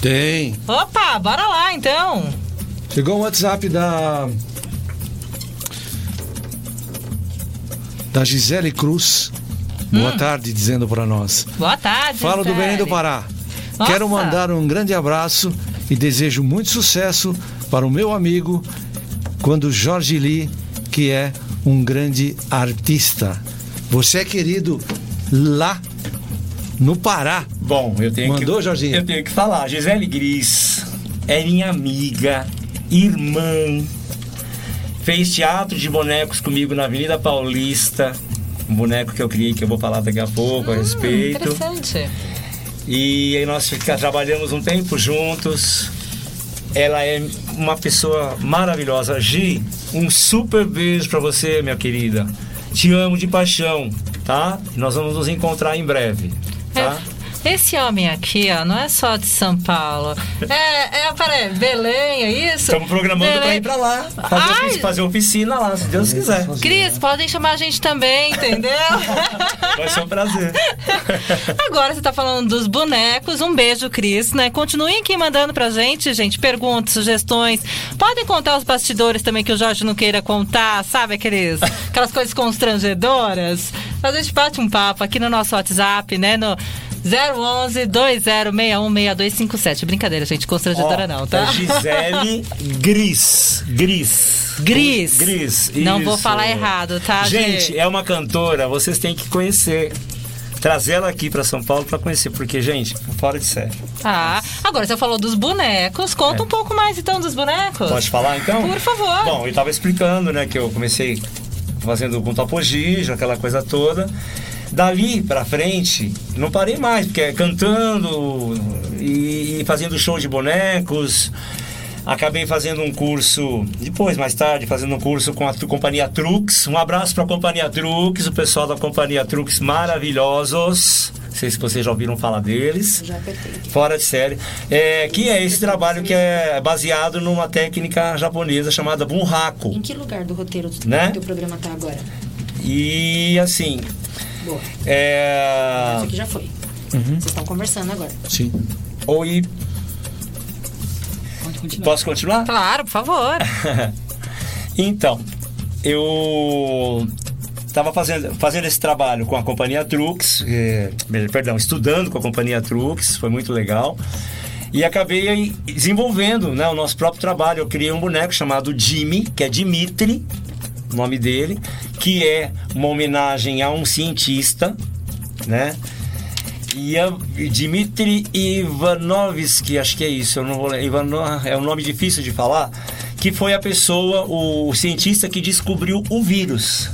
Tem. Opa, bora lá então. Chegou um WhatsApp da. Da Gisele Cruz. Boa tarde, dizendo para nós. Boa tarde. Fala do. Belém do Pará. Nossa. Quero mandar um grande abraço e desejo muito sucesso para o meu amigo, quando Jorge Lee, que é um grande artista. Você é querido lá no Pará. Bom, eu tenho Mandou, que. Jorginho? Eu tenho que falar. Gisele Gris é minha amiga, irmã. Fez teatro de bonecos comigo na Avenida Paulista. Um boneco que eu criei, que eu vou falar daqui a pouco a respeito. Interessante. E aí nós trabalhamos um tempo juntos. Ela é uma pessoa maravilhosa. Gi, um super beijo pra você, minha querida. Te amo de paixão, tá? Nós vamos nos encontrar em breve, tá? Esse homem aqui, ó, não é só de São Paulo. É, é peraí, Belém, é isso? Estamos programando Belém. pra ir pra lá. Fazer, Ai. fazer oficina lá, se Deus quiser. Cris, podem chamar a gente também, entendeu? <laughs> Vai ser um prazer. <laughs> Agora você tá falando dos bonecos. Um beijo, Cris, né? Continuem aqui mandando pra gente, gente, perguntas, sugestões. Podem contar os bastidores também que o Jorge não queira contar, sabe? Aqueles, aquelas coisas constrangedoras. A gente bate um papo aqui no nosso WhatsApp, né? No 011 2061 6257. Brincadeira, gente, constrangedora não, tá? É Gisele Gris. Gris. Gris. Gris. Não vou isso. falar errado, tá, Gente, gente? é uma cantora, vocês têm que conhecer. Trazer ela aqui pra São Paulo pra conhecer, porque, gente, fora de série. Ah, agora você falou dos bonecos. Conta um pouco mais então dos bonecos. É. Pode falar então? Por favor. Bom, eu tava explicando, né, que eu comecei fazendo com topogijo, aquela coisa toda. Dali pra frente, não parei mais, porque é cantando e, e fazendo show de bonecos. Acabei fazendo um curso, depois, mais tarde, fazendo um curso com a companhia Trux. Um abraço para a companhia Trux, o pessoal da companhia Trux maravilhosos. Não sei se vocês já ouviram falar deles. Já. Fora de série. É, que é esse trabalho que é baseado numa técnica japonesa chamada bunraku. Em que lugar do roteiro do Né? teu programa tá agora? E assim, Boa. é. Isso aqui já foi. Uhum. Vocês estão conversando agora. Sim. Oi, Pode continuar. posso continuar? Claro, por favor. <laughs> Então, eu estava fazendo, fazendo esse trabalho com a companhia Trux, eh, perdão, estudando com a companhia Trux, foi muito legal. E acabei desenvolvendo né, o nosso próprio trabalho. Eu criei um boneco chamado Jimmy, que é Dimitri, o nome dele, que é uma homenagem a um cientista, né? E a Dmitry Ivanovsky, acho que é isso, eu não vou lembrar. É um nome difícil de falar, que foi a pessoa, o, cientista que descobriu o vírus,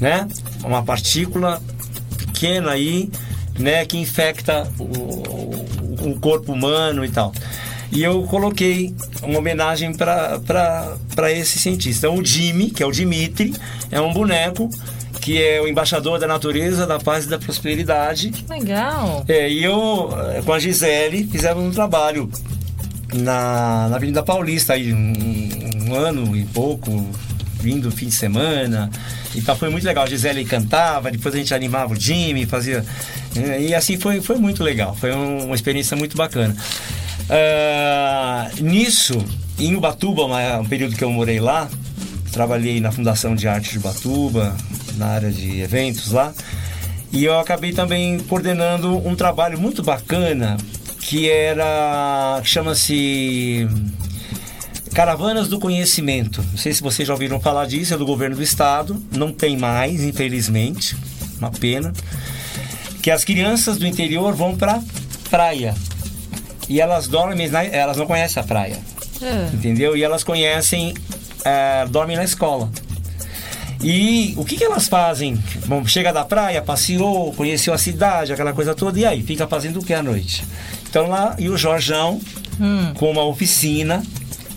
né? Uma partícula pequena aí, né, que infecta o, o- o corpo humano e tal. E eu coloquei uma homenagem para esse cientista. Então, o Jimmy, que é o Dimitri, é um boneco que é o embaixador da natureza, da paz e da prosperidade. Legal. É, e eu, eh, com a Gisele, fizemos um trabalho na, na Avenida Paulista, aí, um, um ano e pouco, vindo fim de semana. Então foi muito legal. A Gisele cantava, depois a gente animava o Jimmy, fazia. eh, E assim foi, foi muito legal. Foi um- uma experiência muito bacana. Ah, nisso, em Ubatuba, um período que eu morei lá, trabalhei na Fundação de Arte de Ubatuba, na área de eventos lá. E eu acabei também coordenando um trabalho muito bacana que era. chama-se. Caravanas do Conhecimento. Não sei se vocês já ouviram falar disso, é do governo do estado. Não tem mais, infelizmente. Uma pena. Que as crianças do interior vão pra praia. E elas dormem, na- elas não conhecem a praia. É. Entendeu? E elas conhecem, eh, dormem na escola. E o que, que elas fazem? Bom, chega da praia, passeou, conheceu a cidade, aquela coisa toda, e aí? Fica fazendo o que à noite? Então lá, e o Jorjão, com uma oficina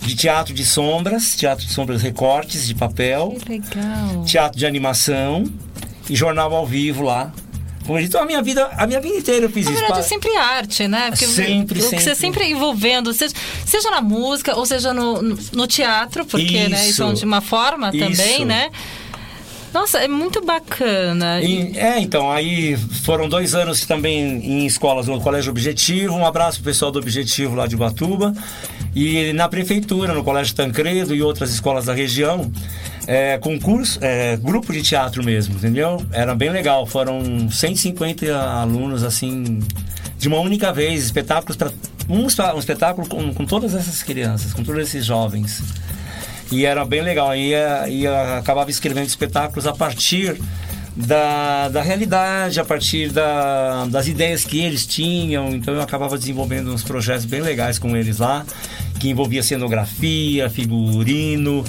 de teatro de sombras, teatro de sombras recortes de papel, Que legal. teatro de animação e jornal ao vivo lá. Como eu disse, Então a minha vida, a minha vida inteira eu fiz Na isso. verdade, é sempre arte, né? Porque Sempre, o que você sempre. sempre envolvendo, seja, seja na música ou seja no, no, teatro, porque né, isso é Isso. de uma forma também, Isso. né? Nossa, é muito bacana. E- é, então, aí foram dois anos também em escolas no Colégio Objetivo. Um abraço pro pessoal do Objetivo lá de Ubatuba. E na prefeitura, no Colégio Tancredo e outras escolas da região, é, concurso, é, grupo de teatro mesmo, entendeu? Era bem legal. Foram 150 alunos, assim, de uma única vez, espetáculos para um, um espetáculo com, com todas essas crianças, com todos esses jovens. E era bem legal. E ia, acabava escrevendo espetáculos a partir da, da realidade, a partir da, das ideias que eles tinham. Então eu acabava desenvolvendo uns projetos bem legais com eles lá, que envolvia cenografia, figurino,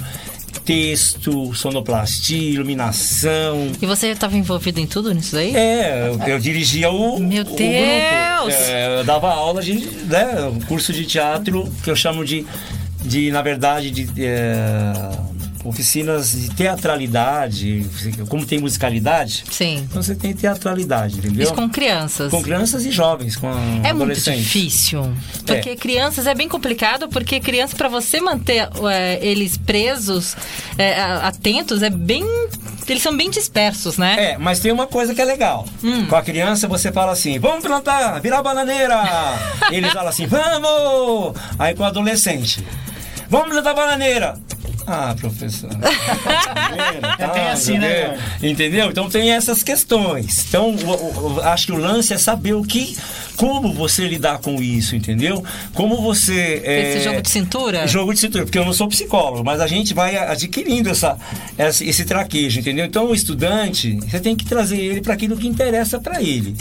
texto, sonoplastia, iluminação. E você estava envolvido em tudo nisso aí? É, eu, eu dirigia o, Meu o grupo. Deus! É, eu dava aula de, né, um curso de teatro que eu chamo de, de na verdade, de, é, oficinas de teatralidade, como tem musicalidade, Sim. então você tem teatralidade, entendeu? Isso com crianças. Com crianças e jovens, com É muito adolescentes. difícil. Porque crianças é bem complicado, porque criança, para você manter é, eles presos, é, a- atentos, é bem. Eles são bem dispersos, né? É, mas tem uma coisa que é legal. Hum. Com a criança você fala assim, vamos plantar, virar bananeira. <laughs> Eles falam assim, vamos! Aí com o adolescente, vamos plantar bananeira. Ah, professor. Bananeira, <laughs> É bem assim, né, entendeu? Então tem essas questões. Então, o- o- o- acho que o lance é saber o que. Como você lidar com isso, entendeu? Como você. Esse é, jogo de cintura? Jogo de cintura, porque eu não sou psicólogo, mas a gente vai adquirindo essa, essa- esse traquejo, entendeu? Então o estudante, você tem que trazer ele para aquilo que interessa para ele.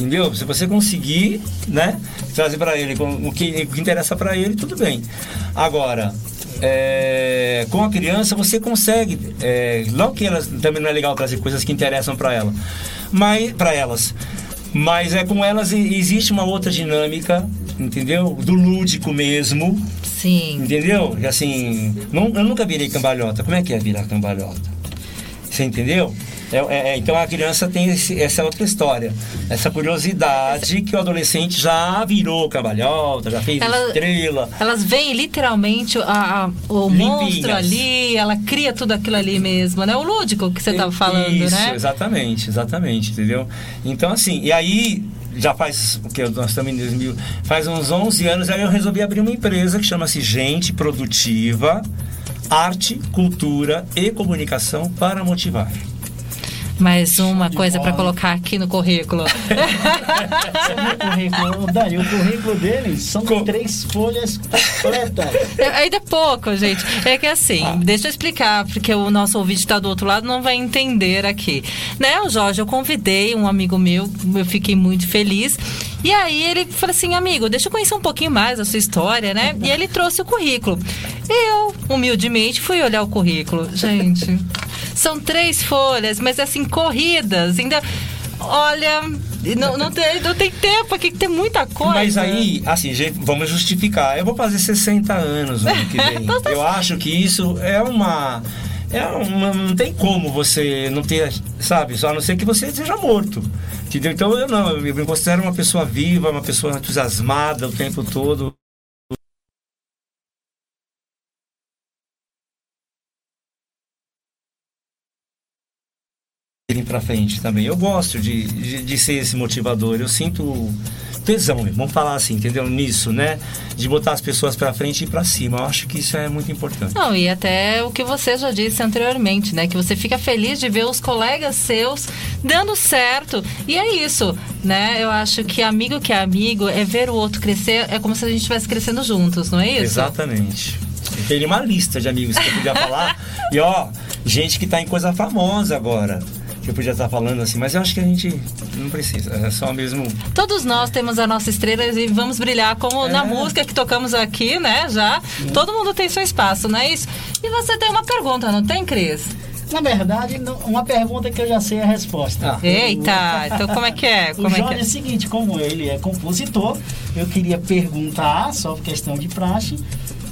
Entendeu? Se você conseguir, né, trazer para ele o que, o que interessa para ele, tudo bem. Agora, é, com a criança você consegue, é, não que elas também não é legal trazer coisas que interessam para ela, mas para elas. Mas é com elas existe uma outra dinâmica, entendeu? Do lúdico mesmo, Sim. Entendeu? Assim, não- eu nunca virei cambalhota. Como é que é virar cambalhota? Você entendeu? É, é- é, então a criança tem esse- essa outra história, essa curiosidade que o adolescente já virou cambalhota, já fez Ela- estrela. Elas veem literalmente a- a- o Limpinhas. monstro ali, ela cria tudo aquilo ali mesmo, né? O lúdico que você estava falando, Isso, né? exatamente, exatamente, entendeu? Então assim, e aí já faz o que nós estamos em 2000, faz uns 11 anos aí eu resolvi abrir uma empresa que chama-se Gente Produtiva, Arte, Cultura e Comunicação para motivar. Mais uma coisa para colocar aqui no currículo. <laughs> Currículo? Dani, o currículo dele são Co- três folhas completas. É, Ainda é pouco, gente. É que assim, Ah. deixa eu explicar, porque o nosso ouvinte está do outro lado não vai entender aqui. Né, o Jorge, eu convidei um amigo meu, eu fiquei muito feliz. E aí ele falou assim, amigo, deixa eu conhecer um pouquinho mais a sua história, né? E ele trouxe o currículo. Eu, humildemente, fui olhar o currículo. Gente, são três folhas, mas assim, corridas. Ainda. Olha, não, não, tem, não tem tempo aqui, que tem muita coisa. Mas aí, assim, gente, vamos justificar. Eu vou fazer 60 anos no ano que <laughs> vem. Então tá Eu acho que isso é uma. É uma, não tem como você não ter, sabe? Só a não ser que você seja morto. Entendeu? Então eu não, eu me considero uma pessoa viva, uma pessoa entusiasmada o tempo todo. irem pra frente também. Eu gosto de, de, de ser esse motivador. Eu sinto tesão, vamos falar assim, entendeu? Nisso, né? De botar as pessoas pra frente e pra cima. Eu acho que isso é muito importante. Não, e até o que você já disse anteriormente, né? Que você fica feliz de ver os colegas seus dando certo. E é isso, né? Eu acho que amigo que é amigo é ver o outro crescer, é como se a gente estivesse crescendo juntos, não é isso? Exatamente. Eu tenho uma lista de amigos que eu podia falar. <laughs> e ó, gente que tá em coisa famosa agora. Que eu podia estar falando assim, mas eu acho que a gente não precisa. É só mesmo. Todos nós temos a nossa estrela e vamos brilhar como na É. música que tocamos aqui, né? Já. Todo mundo tem seu espaço, não é isso? E você tem uma pergunta, não tem, Cris? Na verdade, não- uma pergunta que eu já sei a resposta. Ah. Eita, então como é que é? O Como é Jorge que é é? o seguinte, como ele é compositor, eu queria perguntar, só por questão de praxe,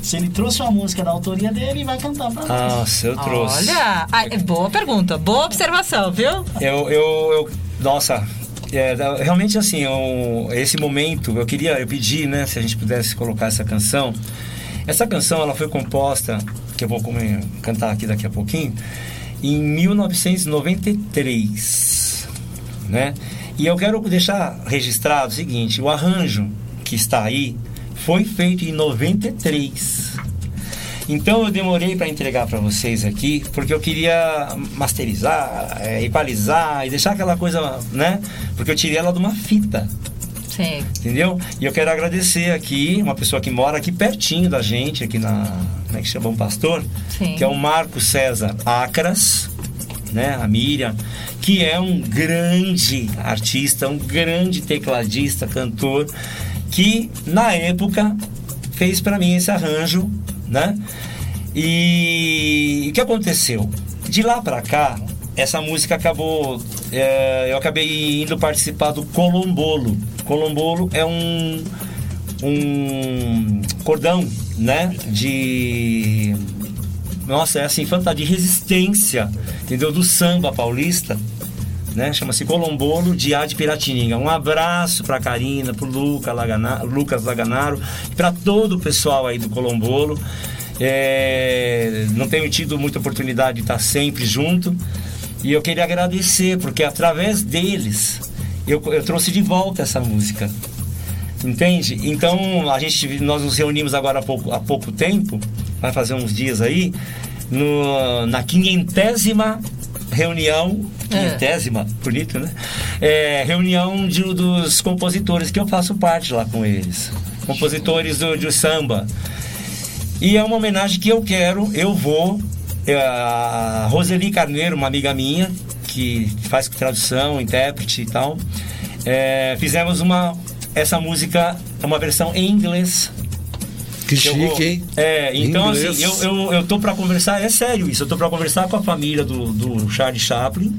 se ele trouxe uma música da autoria dele e vai cantar pra nós. Nossa, eu trouxe. Olha, ah, é boa pergunta, boa observação, viu? Eu, eu, eu nossa, é, realmente assim, eu- esse momento, eu queria, eu pedi, né, se a gente pudesse colocar essa canção. Essa canção, ela foi composta, que eu vou cantar aqui daqui a pouquinho, em 1993, né? E eu quero deixar registrado o seguinte, o arranjo que está aí foi feito em 93. Então eu demorei para entregar para vocês aqui, porque eu queria masterizar, é, equalizar e deixar aquela coisa, né? Porque eu tirei ela de uma fita, Sim. entendeu? E eu quero agradecer aqui uma pessoa que mora aqui pertinho da gente, aqui na, como é que chama, um pastor, Sim. que é o Marco César Acras, né? A Miriam, que é um grande artista, um grande tecladista, cantor, que na época fez para mim esse arranjo, né? E o que aconteceu? De lá para cá, essa música acabou. é, eu acabei indo participar do Colombolo. Colombolo é um um cordão, né? De nossa, é assim, fantasia de resistência, entendeu? Do samba paulista. Né? Chama-se Colombolo de A de Piratininga. Um abraço para Karina, para Luca Lucas Laganaro e para todo o pessoal aí do Colombolo. É, não tenho tido muita oportunidade de estar sempre junto e eu queria agradecer porque através deles eu, eu trouxe de volta essa música. Entende? Então a gente, nós nos reunimos agora há pouco, há pouco tempo, vai fazer uns dias aí, no, na quinhentésima reunião, quinhentésima, bonito, né? É, reunião de, dos compositores, que eu faço parte lá com eles. Compositores do, do samba. E é uma homenagem que eu quero, eu vou. é, A Roseli Carneiro, uma amiga minha, que faz tradução, intérprete e tal. é, fizemos uma. Essa música é uma versão em inglês. Que chique, vou- hein? É, então Inglês. assim, eu, eu, eu tô pra conversar, é sério isso, eu tô pra conversar com a família do, do Charlie Chaplin,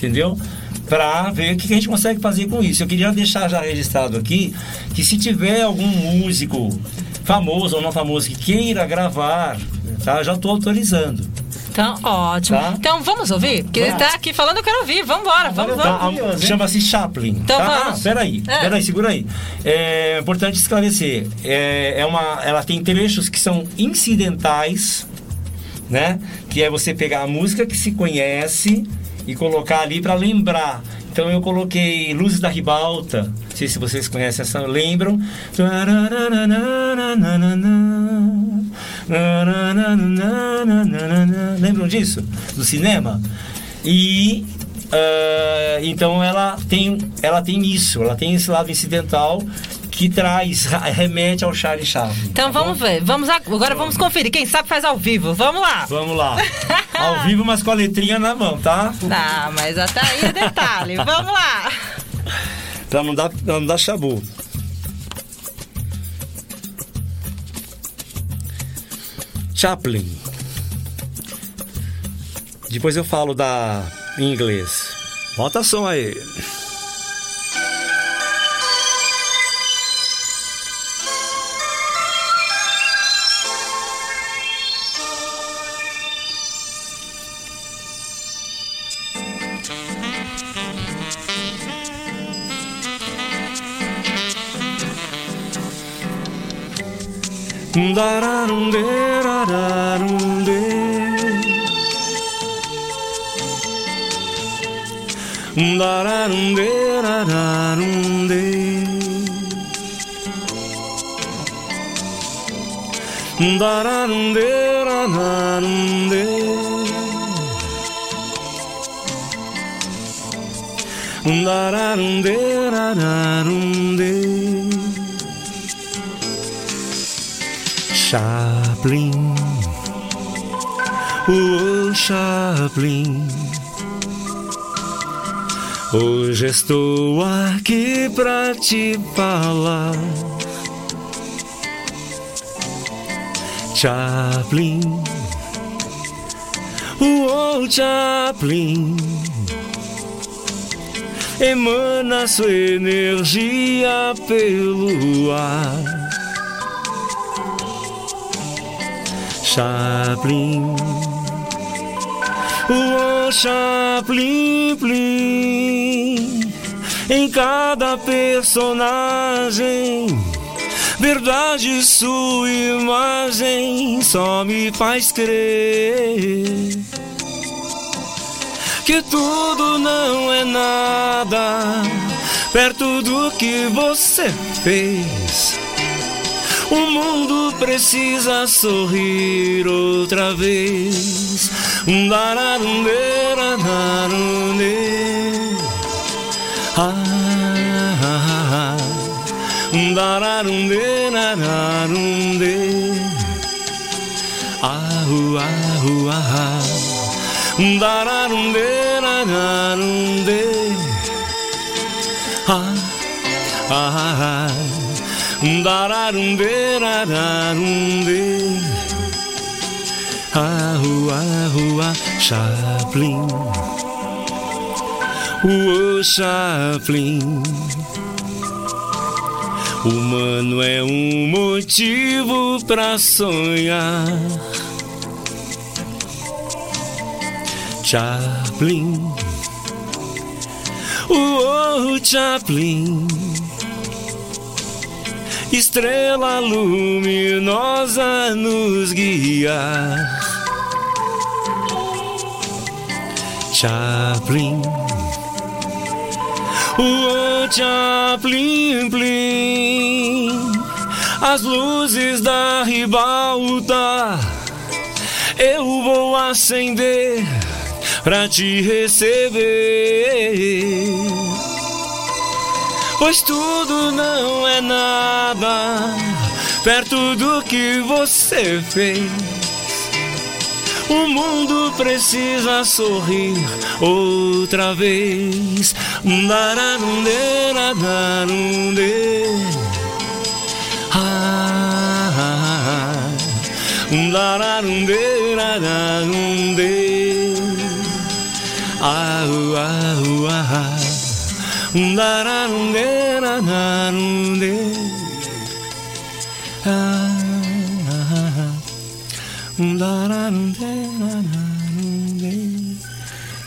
entendeu? Pra ver o que a gente consegue fazer com isso. Eu queria deixar já registrado aqui que se tiver algum músico famoso ou não famoso que queira gravar, tá? Já tô autorizando. Então, ótimo. Tá. Então, vamos ouvir? Porque ele Vamos. tá aqui falando, eu quero ouvir. Vambora, vamos, Tá, vamos. a- Chama-se Chaplin. Então tá? vamos. Ah, peraí, É. peraí, segura aí. É importante esclarecer. É, é uma, ela tem trechos que são incidentais, né? Que é você pegar a música que se conhece e colocar ali para lembrar. Então eu coloquei Luzes da Ribalta. Não sei se vocês conhecem essa, lembram? Lembram disso? Do cinema? E ah, então ela tem, ela tem isso, ela tem esse lado incidental que traz, remete ao Charlie Chaplin. Então vamos ver. Vamos agora vamos conferir. Quem sabe faz ao vivo. Vamos lá. Vamos lá. <laughs> Ao vivo, mas com a letrinha na mão, tá? Tá, mas até aí é detalhe. Vamos lá. Pra não dar, pra não dar chabu. Chaplin. Depois eu falo da em inglês. Bota som aí. Radarunde, radarunde. Radarunde, radarunde. Radarunde, radarunde. Radarunde, radarunde. Chaplin, o Chaplin. Hoje estou aqui pra te falar. Chaplin, o Chaplin. Emana sua energia pelo ar. Chaplin. O Chaplin, em cada personagem, verdade sua imagem só me faz crer que tudo não é nada perto do que você fez. O mundo precisa sorrir outra vez. Dararunderanarunde. Ah, ah, ah. Dararunderanarunde. Ahu, ahu, ah. Dararunderanarunde. Ah, ah, ah. Dararunderanarunde. Ahu, ahu, ah. Chaplin. O Chaplin. Humano é um motivo pra sonhar. Chaplin. O Chaplin. Estrela luminosa nos guia. Chaplin. O Chaplin. As luzes da ribalta eu vou acender pra te receber. Pois tudo não é nada perto do que você fez. O mundo precisa sorrir outra vez. Naranunde, naranunde. Ah, ah, ah. Naranunde, naranunde. Ah. Ah, ah, ah.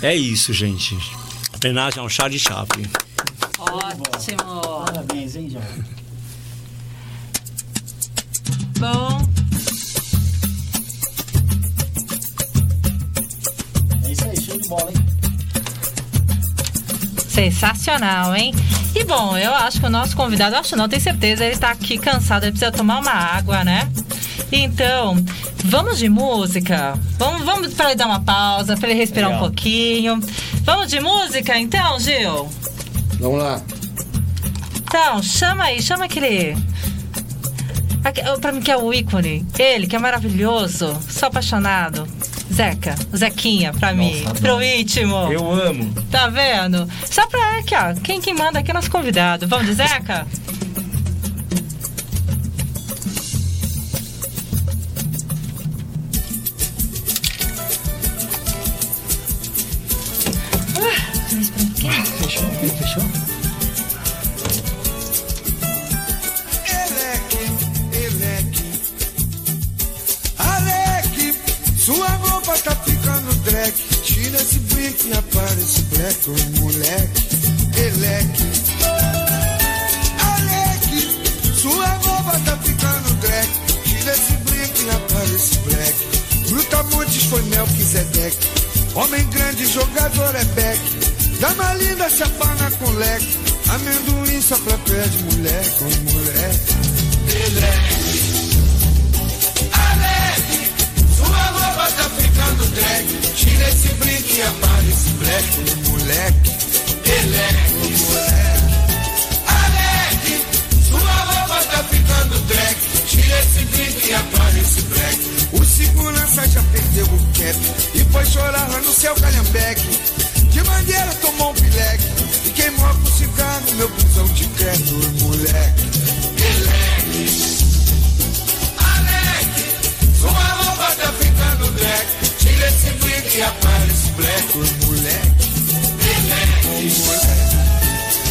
É isso, gente. Homenagem ao Charlie Chaplin. Ótimo. Parabéns, hein, João? Bom, É isso aí, show de bola, hein? Sensacional, hein? E bom, eu acho que o nosso convidado, acho não, tenho certeza, ele tá aqui cansado, ele precisa tomar uma água, né? Então, vamos de música? Vamos, vamos para ele dar uma pausa, para ele respirar um Legal. pouquinho. Vamos de música então, Gil? Vamos lá. Então, chama aí, chama aquele. aque- Pra mim que é o ícone. Ele, que é maravilhoso, sou apaixonado. Zeca, Zequinha, pra mim, Nossa, pro íntimo. Eu amo. Tá vendo? Só pra aqui, ó. Quem que manda aqui é nosso convidado. Vamos de Zeca? Fechou? Fechou? E aparece black, moleque. Eleque, Alec, sua roupa tá ficando drag. Tira esse brinco e aparece black. Brutamontes foi Melquisedeque. Homem grande, jogador é back. Dama linda, se apana com leque. Amendoim só pra pé de moleque, ô moleque. Eleque. Ficando drag. Tira esse brinco e aparece black, ô moleque. Eleque, moleque. Sua roupa tá ficando drag. Tira esse brinco e aparece black. O segurança já perdeu o cap e foi chorar lá no seu calhambeque. De maneira tomou um pileque e queimou com cigarro meu busão de credo, moleque. Eleque. Alegre, sua roupa tá ficando drag. Tira esse brinco e aparece black, ô moleque. Moleque.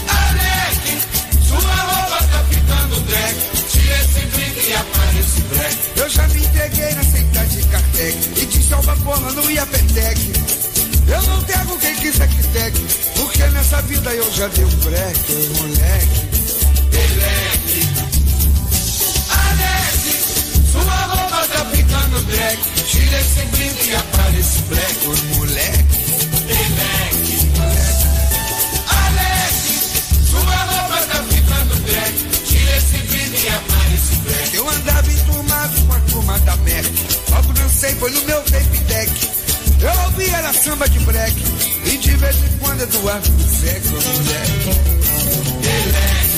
Alegre, sua roupa tá ficando drag. Tira esse brinco e aparece black. Eu já me entreguei na seita de Kardec e de salva porra não ia petec. Eu não pego quem quiser que pegue, porque nessa vida eu já dei um break, ô moleque. Eleque. Alegre, sua roupa tá ficando drag. Tira esse brinco e aparece black, ô moleque. Eleque. Alegre, sua roupa tá ficando drag. Tira esse brinco e aparece black. Eu andava enturmado com a turma da Merck. Logo dancei, foi no meu vape deck. Eu ouvia era samba de break. E de vez em quando Eduardo do Seco, moleque. Eleque.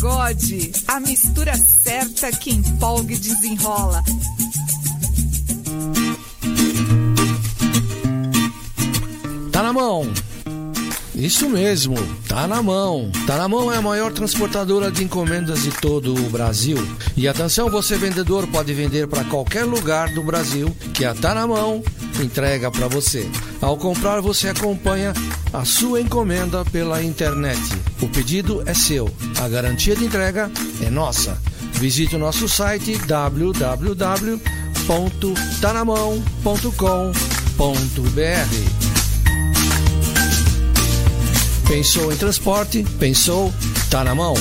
Pagode, a mistura certa que empolga e desenrola. Tá na mão. Isso mesmo, tá na mão. Tá na mão é a maior transportadora de encomendas de todo o Brasil. E atenção, você vendedor pode vender para qualquer lugar do Brasil que a Tá na mão entrega para você. Ao comprar, você acompanha a sua encomenda pela internet. O pedido é seu, a garantia de entrega é nossa. Visite o nosso site www.tanamão.com.br. Pensou em transporte? Pensou? Tá na mão.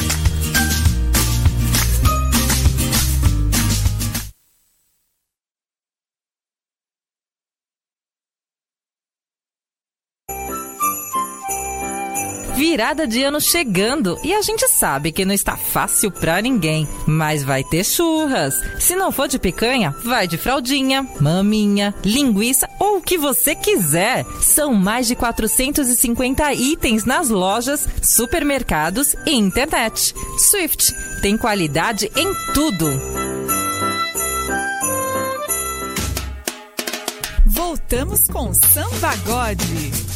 Virada de ano chegando e a gente sabe que não está fácil pra ninguém, mas vai ter churras. Se não for de picanha, vai de fraldinha, maminha, linguiça ou o que você quiser. São mais de 450 itens nas lojas, supermercados e internet. Swift tem qualidade em tudo. Voltamos com Samba God.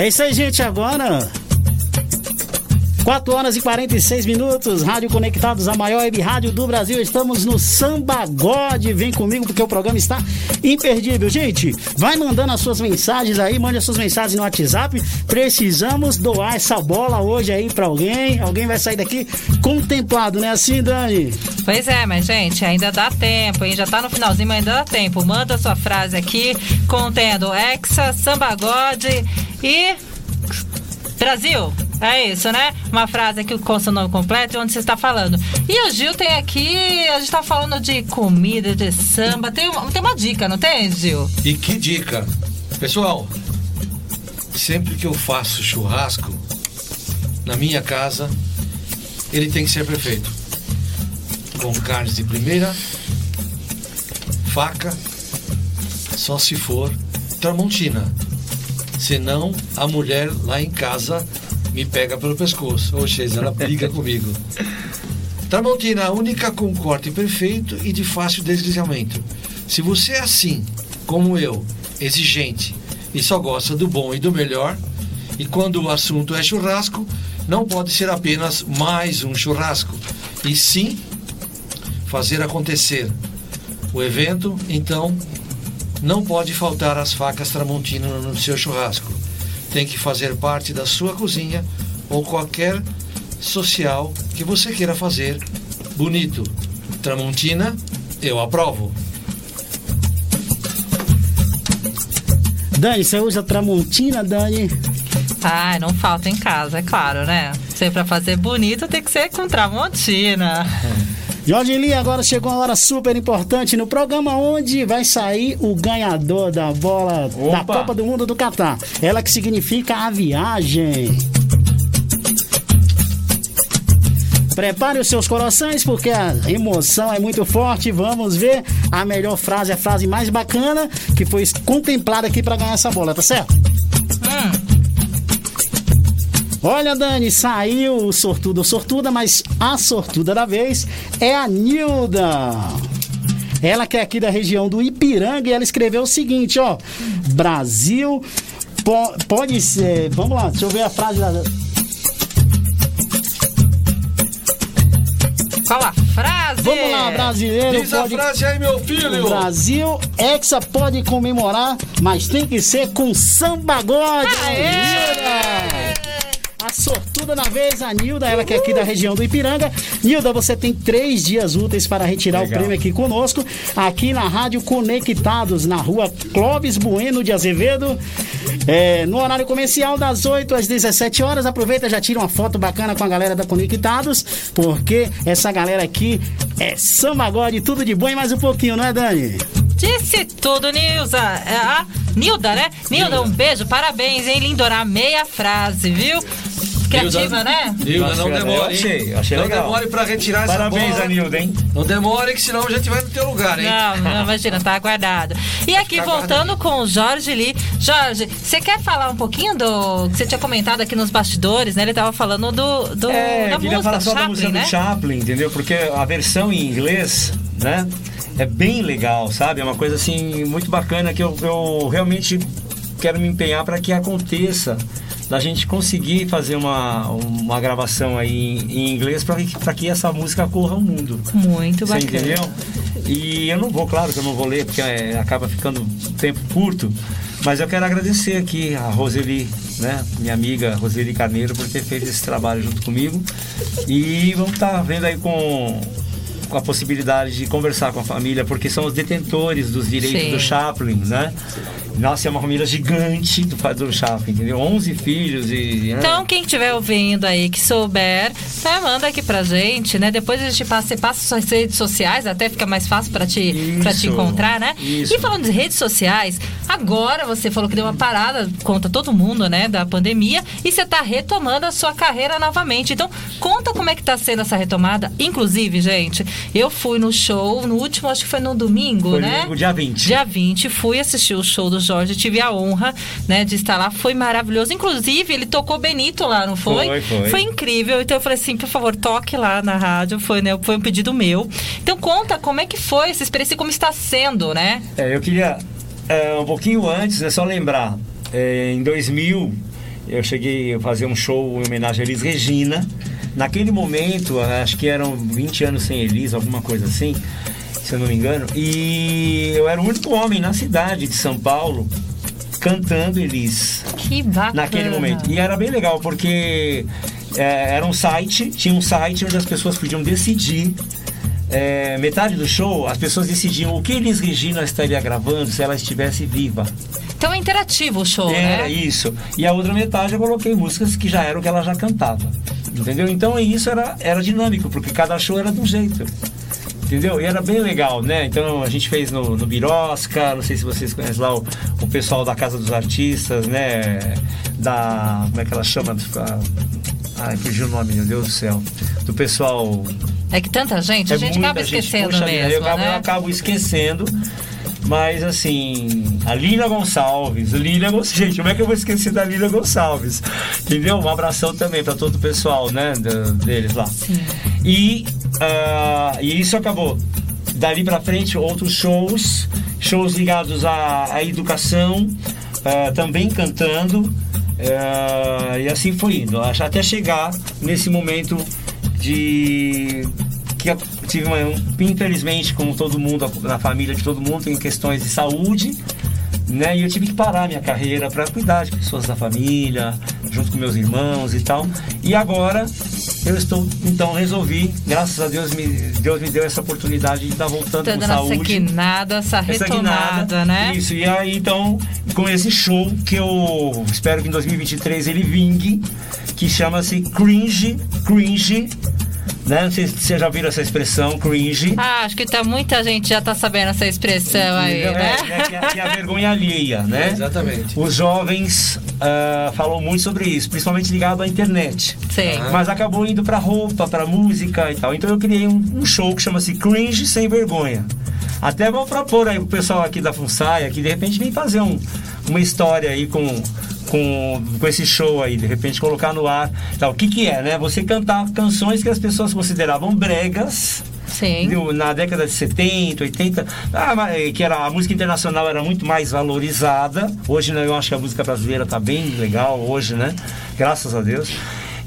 É isso aí, gente. Agora 4 horas e 46 minutos, Rádio Conectados, a maior web rádio do Brasil. Estamos no Samba God. Vem comigo porque o programa está imperdível. Gente, vai mandando as suas mensagens aí, mande as suas mensagens no WhatsApp. Precisamos doar essa bola hoje aí para alguém. Alguém vai sair daqui contemplado, né assim, Dani? Pois é, mas gente, ainda dá tempo, hein? Já tá no finalzinho, mas ainda dá tempo. Manda sua frase aqui contendo Hexa, Samba God e Brasil. É isso, né? Uma frase aqui com seu nome completo e onde você está falando. E o Gil tem aqui, a gente está falando de comida, de samba. Tem uma, tem uma dica, não tem, Gil? E que dica? Pessoal, sempre que eu faço churrasco na minha casa, ele tem que ser perfeito. Com carnes de primeira, faca, só se for tramontina. Senão a mulher lá em casa me pega pelo pescoço. Ou seja, ela briga <laughs> comigo. Tramontina, a única com corte perfeito e de fácil deslizamento. Se você é assim, como eu, exigente e só gosta do bom e do melhor, e quando o assunto é churrasco, não pode ser apenas mais um churrasco, e sim fazer acontecer. O evento, então, não pode faltar as facas Tramontina no seu churrasco tem que fazer parte da sua cozinha ou qualquer social que você queira fazer bonito. Tramontina, eu aprovo. Dani, você usa Tramontina, Dani? Ah, não falta em casa, é claro, né? Se para fazer bonito, tem que ser com Tramontina. <laughs> Jorge Lee, agora chegou uma hora super importante no programa onde vai sair o ganhador da bola Opa. da Copa do Mundo do Catar. Ela que significa a viagem. Prepare os seus corações porque a emoção é muito forte. Vamos ver a melhor frase, a frase mais bacana que foi contemplada aqui para ganhar essa bola, tá certo? Olha, Dani, saiu o sortudo ou sortuda, mas a sortuda da vez é a Nilda. Ela que é aqui da região do Ipiranga e ela escreveu o seguinte, ó. Brasil po pode ser... Vamos lá, deixa eu ver a frase da... Qual a frase? Vamos lá, brasileiro. Diz pode... a frase aí, meu filho. O Brasil, Hexa pode comemorar, mas tem que ser com samba God. Aê! A sortuda na vez, a Nilda, ela que é aqui da região do Ipiranga. Nilda, você tem três dias úteis para retirar Legal. o prêmio aqui conosco, aqui na Rádio Conectados, na rua Clóvis Bueno de Azevedo. É, no horário comercial, das 8 às 17 horas. Aproveita, já tira uma foto bacana com a galera da Conectados, porque essa galera aqui é samba tudo de bom e mais um pouquinho, não é, Dani? Disse tudo, Nilza. É a Nilda, né? Nilda, um beijo, parabéns, hein? Lindorar meia frase, viu? criativa, né? Nilda, não demore. Achei, achei não legal. demore pra retirar Parabéns, essa bola. Parabéns, Anilda, hein? Não demore, que senão a gente vai no teu lugar, hein? Não, não imagina, tá aguardado. E aqui, voltando com o Jorge Lee. Jorge, você quer falar um pouquinho do que você tinha comentado aqui nos bastidores, né? Ele tava falando do, do é, da música, falar só Chaplin, da música né? do Chaplin, entendeu? Porque a versão em inglês né? É bem legal, sabe? É uma coisa assim muito bacana que eu, eu realmente quero me empenhar para que aconteça da gente conseguir fazer uma, uma gravação aí em, em inglês para que, pra que essa música corra ao mundo. Muito Você bacana. entendeu? E eu não vou, claro que eu não vou ler, porque é, acaba ficando um tempo curto. Mas eu quero agradecer aqui a Roseli, né? Minha amiga Roseli Carneiro, por ter feito esse trabalho junto comigo. E vamos estar vendo aí com, com a possibilidade de conversar com a família, porque são os detentores dos direitos Sim. do Chaplin, né? Nossa, é uma família gigante do pai do Chaplin, entendeu? 11 filhos e... né? Então, quem estiver ouvindo aí, que souber, tá, manda aqui pra gente, né? Depois a gente passa, você passa suas redes sociais, até fica mais fácil pra te, pra te Isso. encontrar, né? Isso. E falando de redes sociais, agora você falou que deu uma parada, conta todo mundo, né, da pandemia, e você tá retomando a sua carreira novamente. Então, conta como é que tá sendo essa retomada. Inclusive, gente, eu fui no show, no último, acho que foi no domingo, Foi né? no dia 20. Dia 20, fui assistir o show do Jorge, tive a honra, né, de estar lá, foi maravilhoso. Inclusive, ele tocou Benito lá, não foi? Foi, foi. incrível. Então eu falei assim, por favor, toque lá na rádio, foi, né, foi um pedido meu. Então conta como é que foi essa experiência como está sendo, né? É, eu queria, é, um pouquinho antes, é só lembrar, é, em 2000, eu cheguei a fazer um show em homenagem a Elis Regina. Naquele momento, acho que eram 20 anos sem Elis, alguma coisa assim, se eu não me engano. E eu era o único homem na cidade de São Paulo cantando Elis. Que bacana. Naquele momento. E era bem legal, porque é, era um site, tinha um site onde as pessoas podiam decidir. é, metade do show, as pessoas decidiam o que Elis Regina estaria gravando se ela estivesse viva. Então é interativo o show, Era né? isso. E a outra metade eu coloquei músicas que já eram o que ela já cantava. Entendeu? Então isso era, era dinâmico, porque cada show era de um jeito. Entendeu? E era bem legal, né? Então a gente fez no, no Birosca, não sei se vocês conhecem lá o, o pessoal da Casa dos Artistas, né? Da. Como é que ela chama? Ah, fugiu o nome, meu Deus do céu. Do pessoal. É que tanta gente, a É gente muita acaba gente, esquecendo poxa mesmo, eu, acabo, eu né? acabo esquecendo. Mas assim, a Lina Gonçalves, Lina Gonçalves, <laughs> gente, como é que eu vou esquecer da Lina Gonçalves? Entendeu? Um abração também para todo o pessoal, né, da- deles lá. E, ah, e isso acabou. Dali para frente, outros shows, shows ligados à, à educação, ah, também cantando, ah, e assim foi indo, até chegar nesse momento de que tive uma, um- infelizmente, como todo mundo, na família de todo mundo, tem questões de saúde, né? E eu tive que parar minha carreira para cuidar de pessoas da família, junto com meus irmãos e tal. E agora eu estou, então, resolvi, graças a Deus, me, Deus me deu essa oportunidade de estar voltando Tá com dando essa saúde. guinada, essa Essa retomada, guinada, né? Isso, e aí então, com esse show que eu espero que em 2023 ele vingue, que chama-se Cringe, Cringe, né? Não sei se vocês já viram essa expressão, cringe. Ah, acho que tá, muita gente já tá sabendo essa expressão aí, É, né? é, que, é, que é a vergonha alheia, né? <laughs> Exatamente. Os jovens ah, falam muito sobre isso, principalmente ligado à internet. Sim. Mas acabou indo pra roupa, pra música e tal. Então eu criei um, um show que chama-se Cringe Sem Vergonha. Até vou propor aí pro pessoal aqui da Funsaia que de repente vem fazer um- uma história aí com, com, com esse show aí, de repente colocar no ar. Tal. O que, que é, né? Você cantar canções que as pessoas consideravam bregas. Sim. Na década de 70, 80, ah, que era, a música internacional era muito mais valorizada. Hoje né, eu acho que a música brasileira tá bem legal hoje, né? Graças a Deus.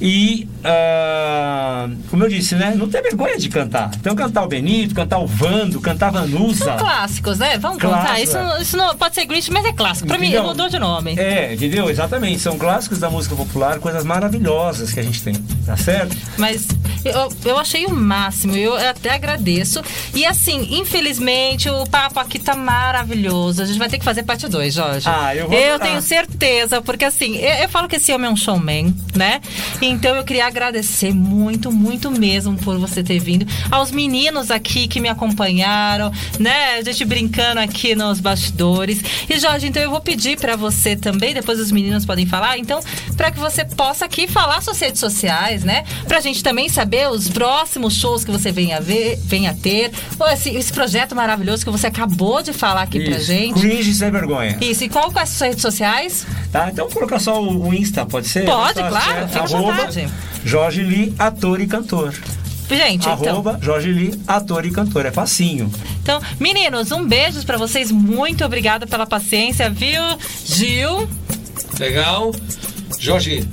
E, ah, como eu disse, né? Não tem vergonha de cantar. Então, cantar o Benito, cantar o Vando, cantar Vanusa. São clássicos, né? Vamos Clássico, contar. Isso, é. isso não pode ser Grinch, mas é clássico. Pra mim, Entendeu? mudou de nome. É, entendeu? Exatamente. São clássicos da música popular, coisas maravilhosas que a gente tem, tá certo? Mas eu, eu achei o máximo, eu até agradeço. E assim, infelizmente, o papo aqui tá maravilhoso. A gente vai ter que fazer parte 2, Jorge. Ah, eu vou Eu tenho certeza, porque assim, eu, eu falo que esse homem é um showman, né? Então eu queria agradecer muito, muito mesmo por você ter vindo. Aos meninos aqui que me acompanharam, né? A gente brincando aqui nos bastidores. E Jorge, então eu vou pedir pra você também, depois os meninos podem falar, então, pra que você possa aqui falar suas redes sociais, né? Pra gente também saber os próximos shows que você venha ver, venha ter. Ou esse, esse projeto maravilhoso que você acabou de falar aqui pra Isso. gente. Cringe sem vergonha. Isso, e qual com as suas redes sociais? Tá? Então colocar só o, Insta, pode ser? Pode, Tá claro, fica à vontade. Jorge Lee, ator e cantor. Gente, então. Arroba Jorge Lee, ator e cantor. É facinho. Então, meninos, um beijo pra vocês. Muito obrigada pela paciência, viu? Gil. Legal. Jorge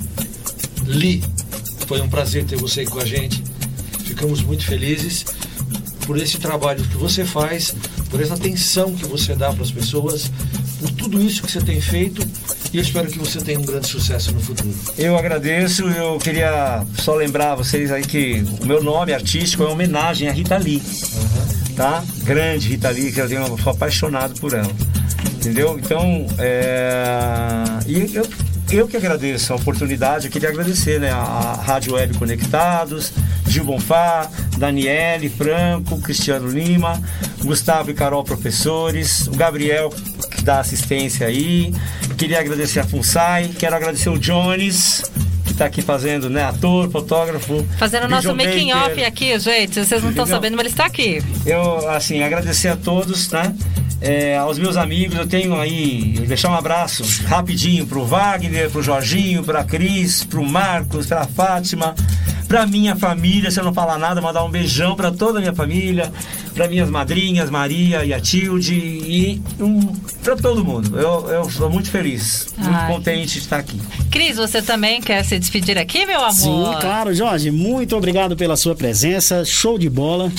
Lee, foi um prazer ter você com a gente. Ficamos muito felizes por esse trabalho que você faz, por essa atenção que você dá para as pessoas, por tudo isso que você tem feito. E eu espero que você tenha um grande sucesso no futuro. Eu agradeço, eu queria só lembrar vocês aí que o meu nome artístico é uma homenagem a Rita Lee. Tá? Grande Rita Lee, que eu tenho, eu sou apaixonado por ela. Entendeu? Então, é... e eu, eu que agradeço a oportunidade, eu queria agradecer né, a Rádio Web Conectados, Gil Bonfá, Daniele Franco, Cristiano Lima, Gustavo e Carol Professores, o Gabriel dá assistência aí. Queria agradecer a FUNSAI, quero agradecer o Jones, que está aqui fazendo, né, ator, fotógrafo. Fazendo o nosso making off aqui, gente. Vocês não estão sabendo, mas ele está aqui. Eu, assim, agradecer a todos, né? É, aos meus amigos, eu tenho aí, deixar um abraço rapidinho pro Wagner, pro Jorginho, pra Cris, pro Marcos, pra Fátima, pra minha família, se eu não falar nada, mandar um beijão pra toda a minha família, pra minhas madrinhas, Maria e a Tilde, e um, pra todo mundo. Eu, eu sou muito feliz, muito Ai. contente de estar aqui. Cris, você também quer se despedir aqui, meu amor? Sim, claro, Jorge. Muito obrigado pela sua presença. Show de bola.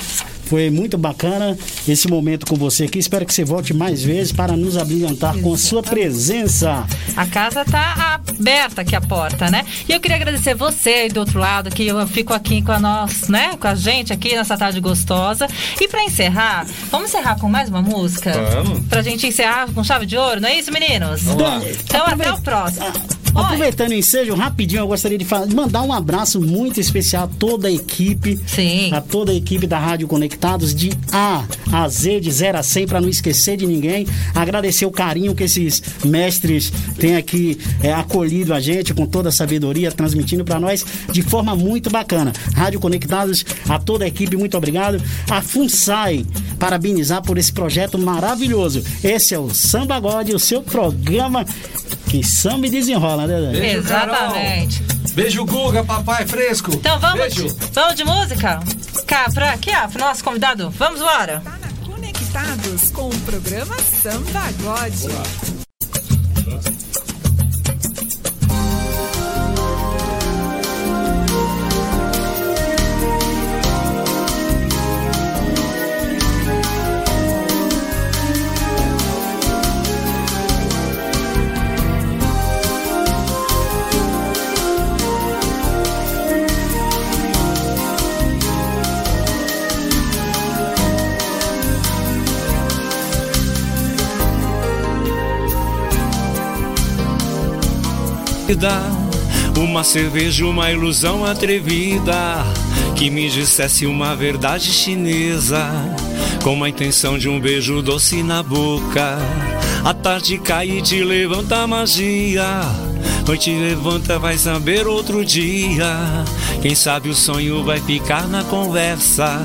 Foi muito bacana esse momento com você aqui. Espero que você volte mais vezes para nos abrilhantar com a sua presença. A casa tá aberta aqui a porta, né? E eu queria agradecer você aí do outro lado, que eu fico aqui com a nós, né? Com a gente aqui nessa tarde gostosa. E pra encerrar, vamos encerrar com mais uma música? Vamos. Pra gente encerrar com chave de ouro, não é isso, meninos? Vamos lá. Então até o próximo. Aproveitando o ensejo, rapidinho, eu gostaria de fa- mandar um abraço muito especial a toda a equipe. Sim. A toda a equipe da Rádio Conectados, de A a Z, de 0 a 100, para não esquecer de ninguém. Agradecer o carinho que esses mestres têm aqui é, acolhido a gente com toda a sabedoria, transmitindo para nós de forma muito bacana. Rádio Conectados, a toda a equipe, muito obrigado. A FUNSAI, parabenizar por esse projeto maravilhoso. Esse é o Samba God, o seu programa que samba e desenrola, né? Dani? Beijo, Exatamente. Beijo, Guga, papai fresco. Então vamos, Beijo. vamos de música? Cá, pra aqui, ó, pro nosso convidado. Vamos embora. Conectados com o programa Samba God. vida. Uma cerveja, uma ilusão atrevida que me dissesse uma verdade chinesa, com a intenção de um beijo doce na boca. A tarde cai e te levanta a magia. Noite levanta, vai saber outro dia. Quem sabe o sonho vai ficar na conversa.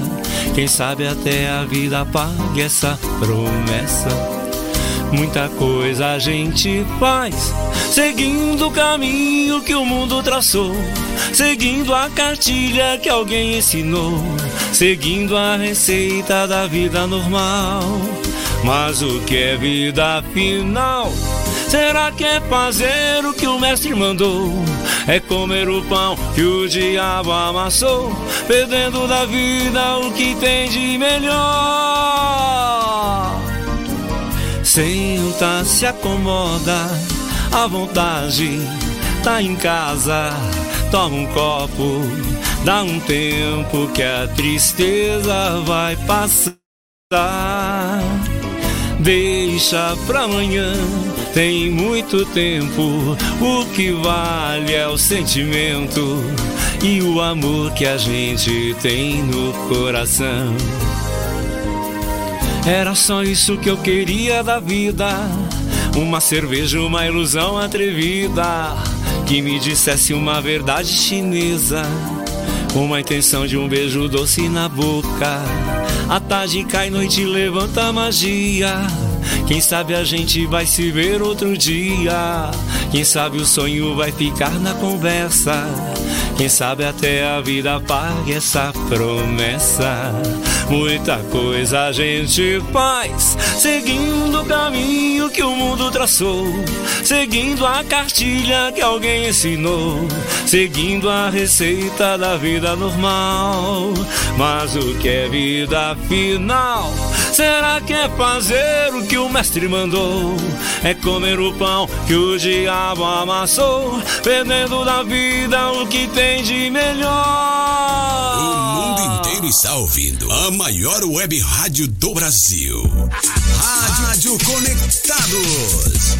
Quem sabe até a vida pague essa promessa. Muita coisa a gente faz, seguindo o caminho que o mundo traçou, seguindo a cartilha que alguém ensinou, seguindo a receita da vida normal. Mas o que é vida afinal? Será que é fazer o que o mestre mandou? É comer o pão que o diabo amassou, perdendo da vida o que tem de melhor. Senta, se acomoda, à vontade, tá em casa, toma um copo, dá um tempo que a tristeza vai passar. Deixa pra amanhã, tem muito tempo, o que vale é o sentimento e o amor que a gente tem no coração. Era só isso que eu queria da vida. Uma cerveja, uma ilusão atrevida. Que me dissesse uma verdade chinesa. Uma intenção de um beijo doce na boca. A tarde cai, noite levanta a magia. Quem sabe a gente vai se ver outro dia. Quem sabe o sonho vai ficar na conversa. Quem sabe até a vida pague essa promessa. Muita coisa a gente faz, seguindo o caminho que o mundo traçou, seguindo a cartilha que alguém ensinou, seguindo a receita da vida normal. Mas o que é vida final? Será que é fazer o que o mestre mandou? É comer o pão que o diabo amassou, perdendo da vida o que tem de melhor. O mundo inteiro está ouvindo a maior web rádio do Brasil. Rádio Conectados.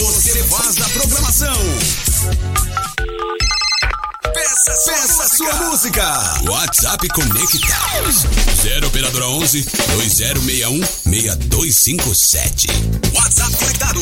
Você faz a programação. Peça, peça sua música. WhatsApp Conectados. 0 operadora 11 2061 6257. WhatsApp Conectados.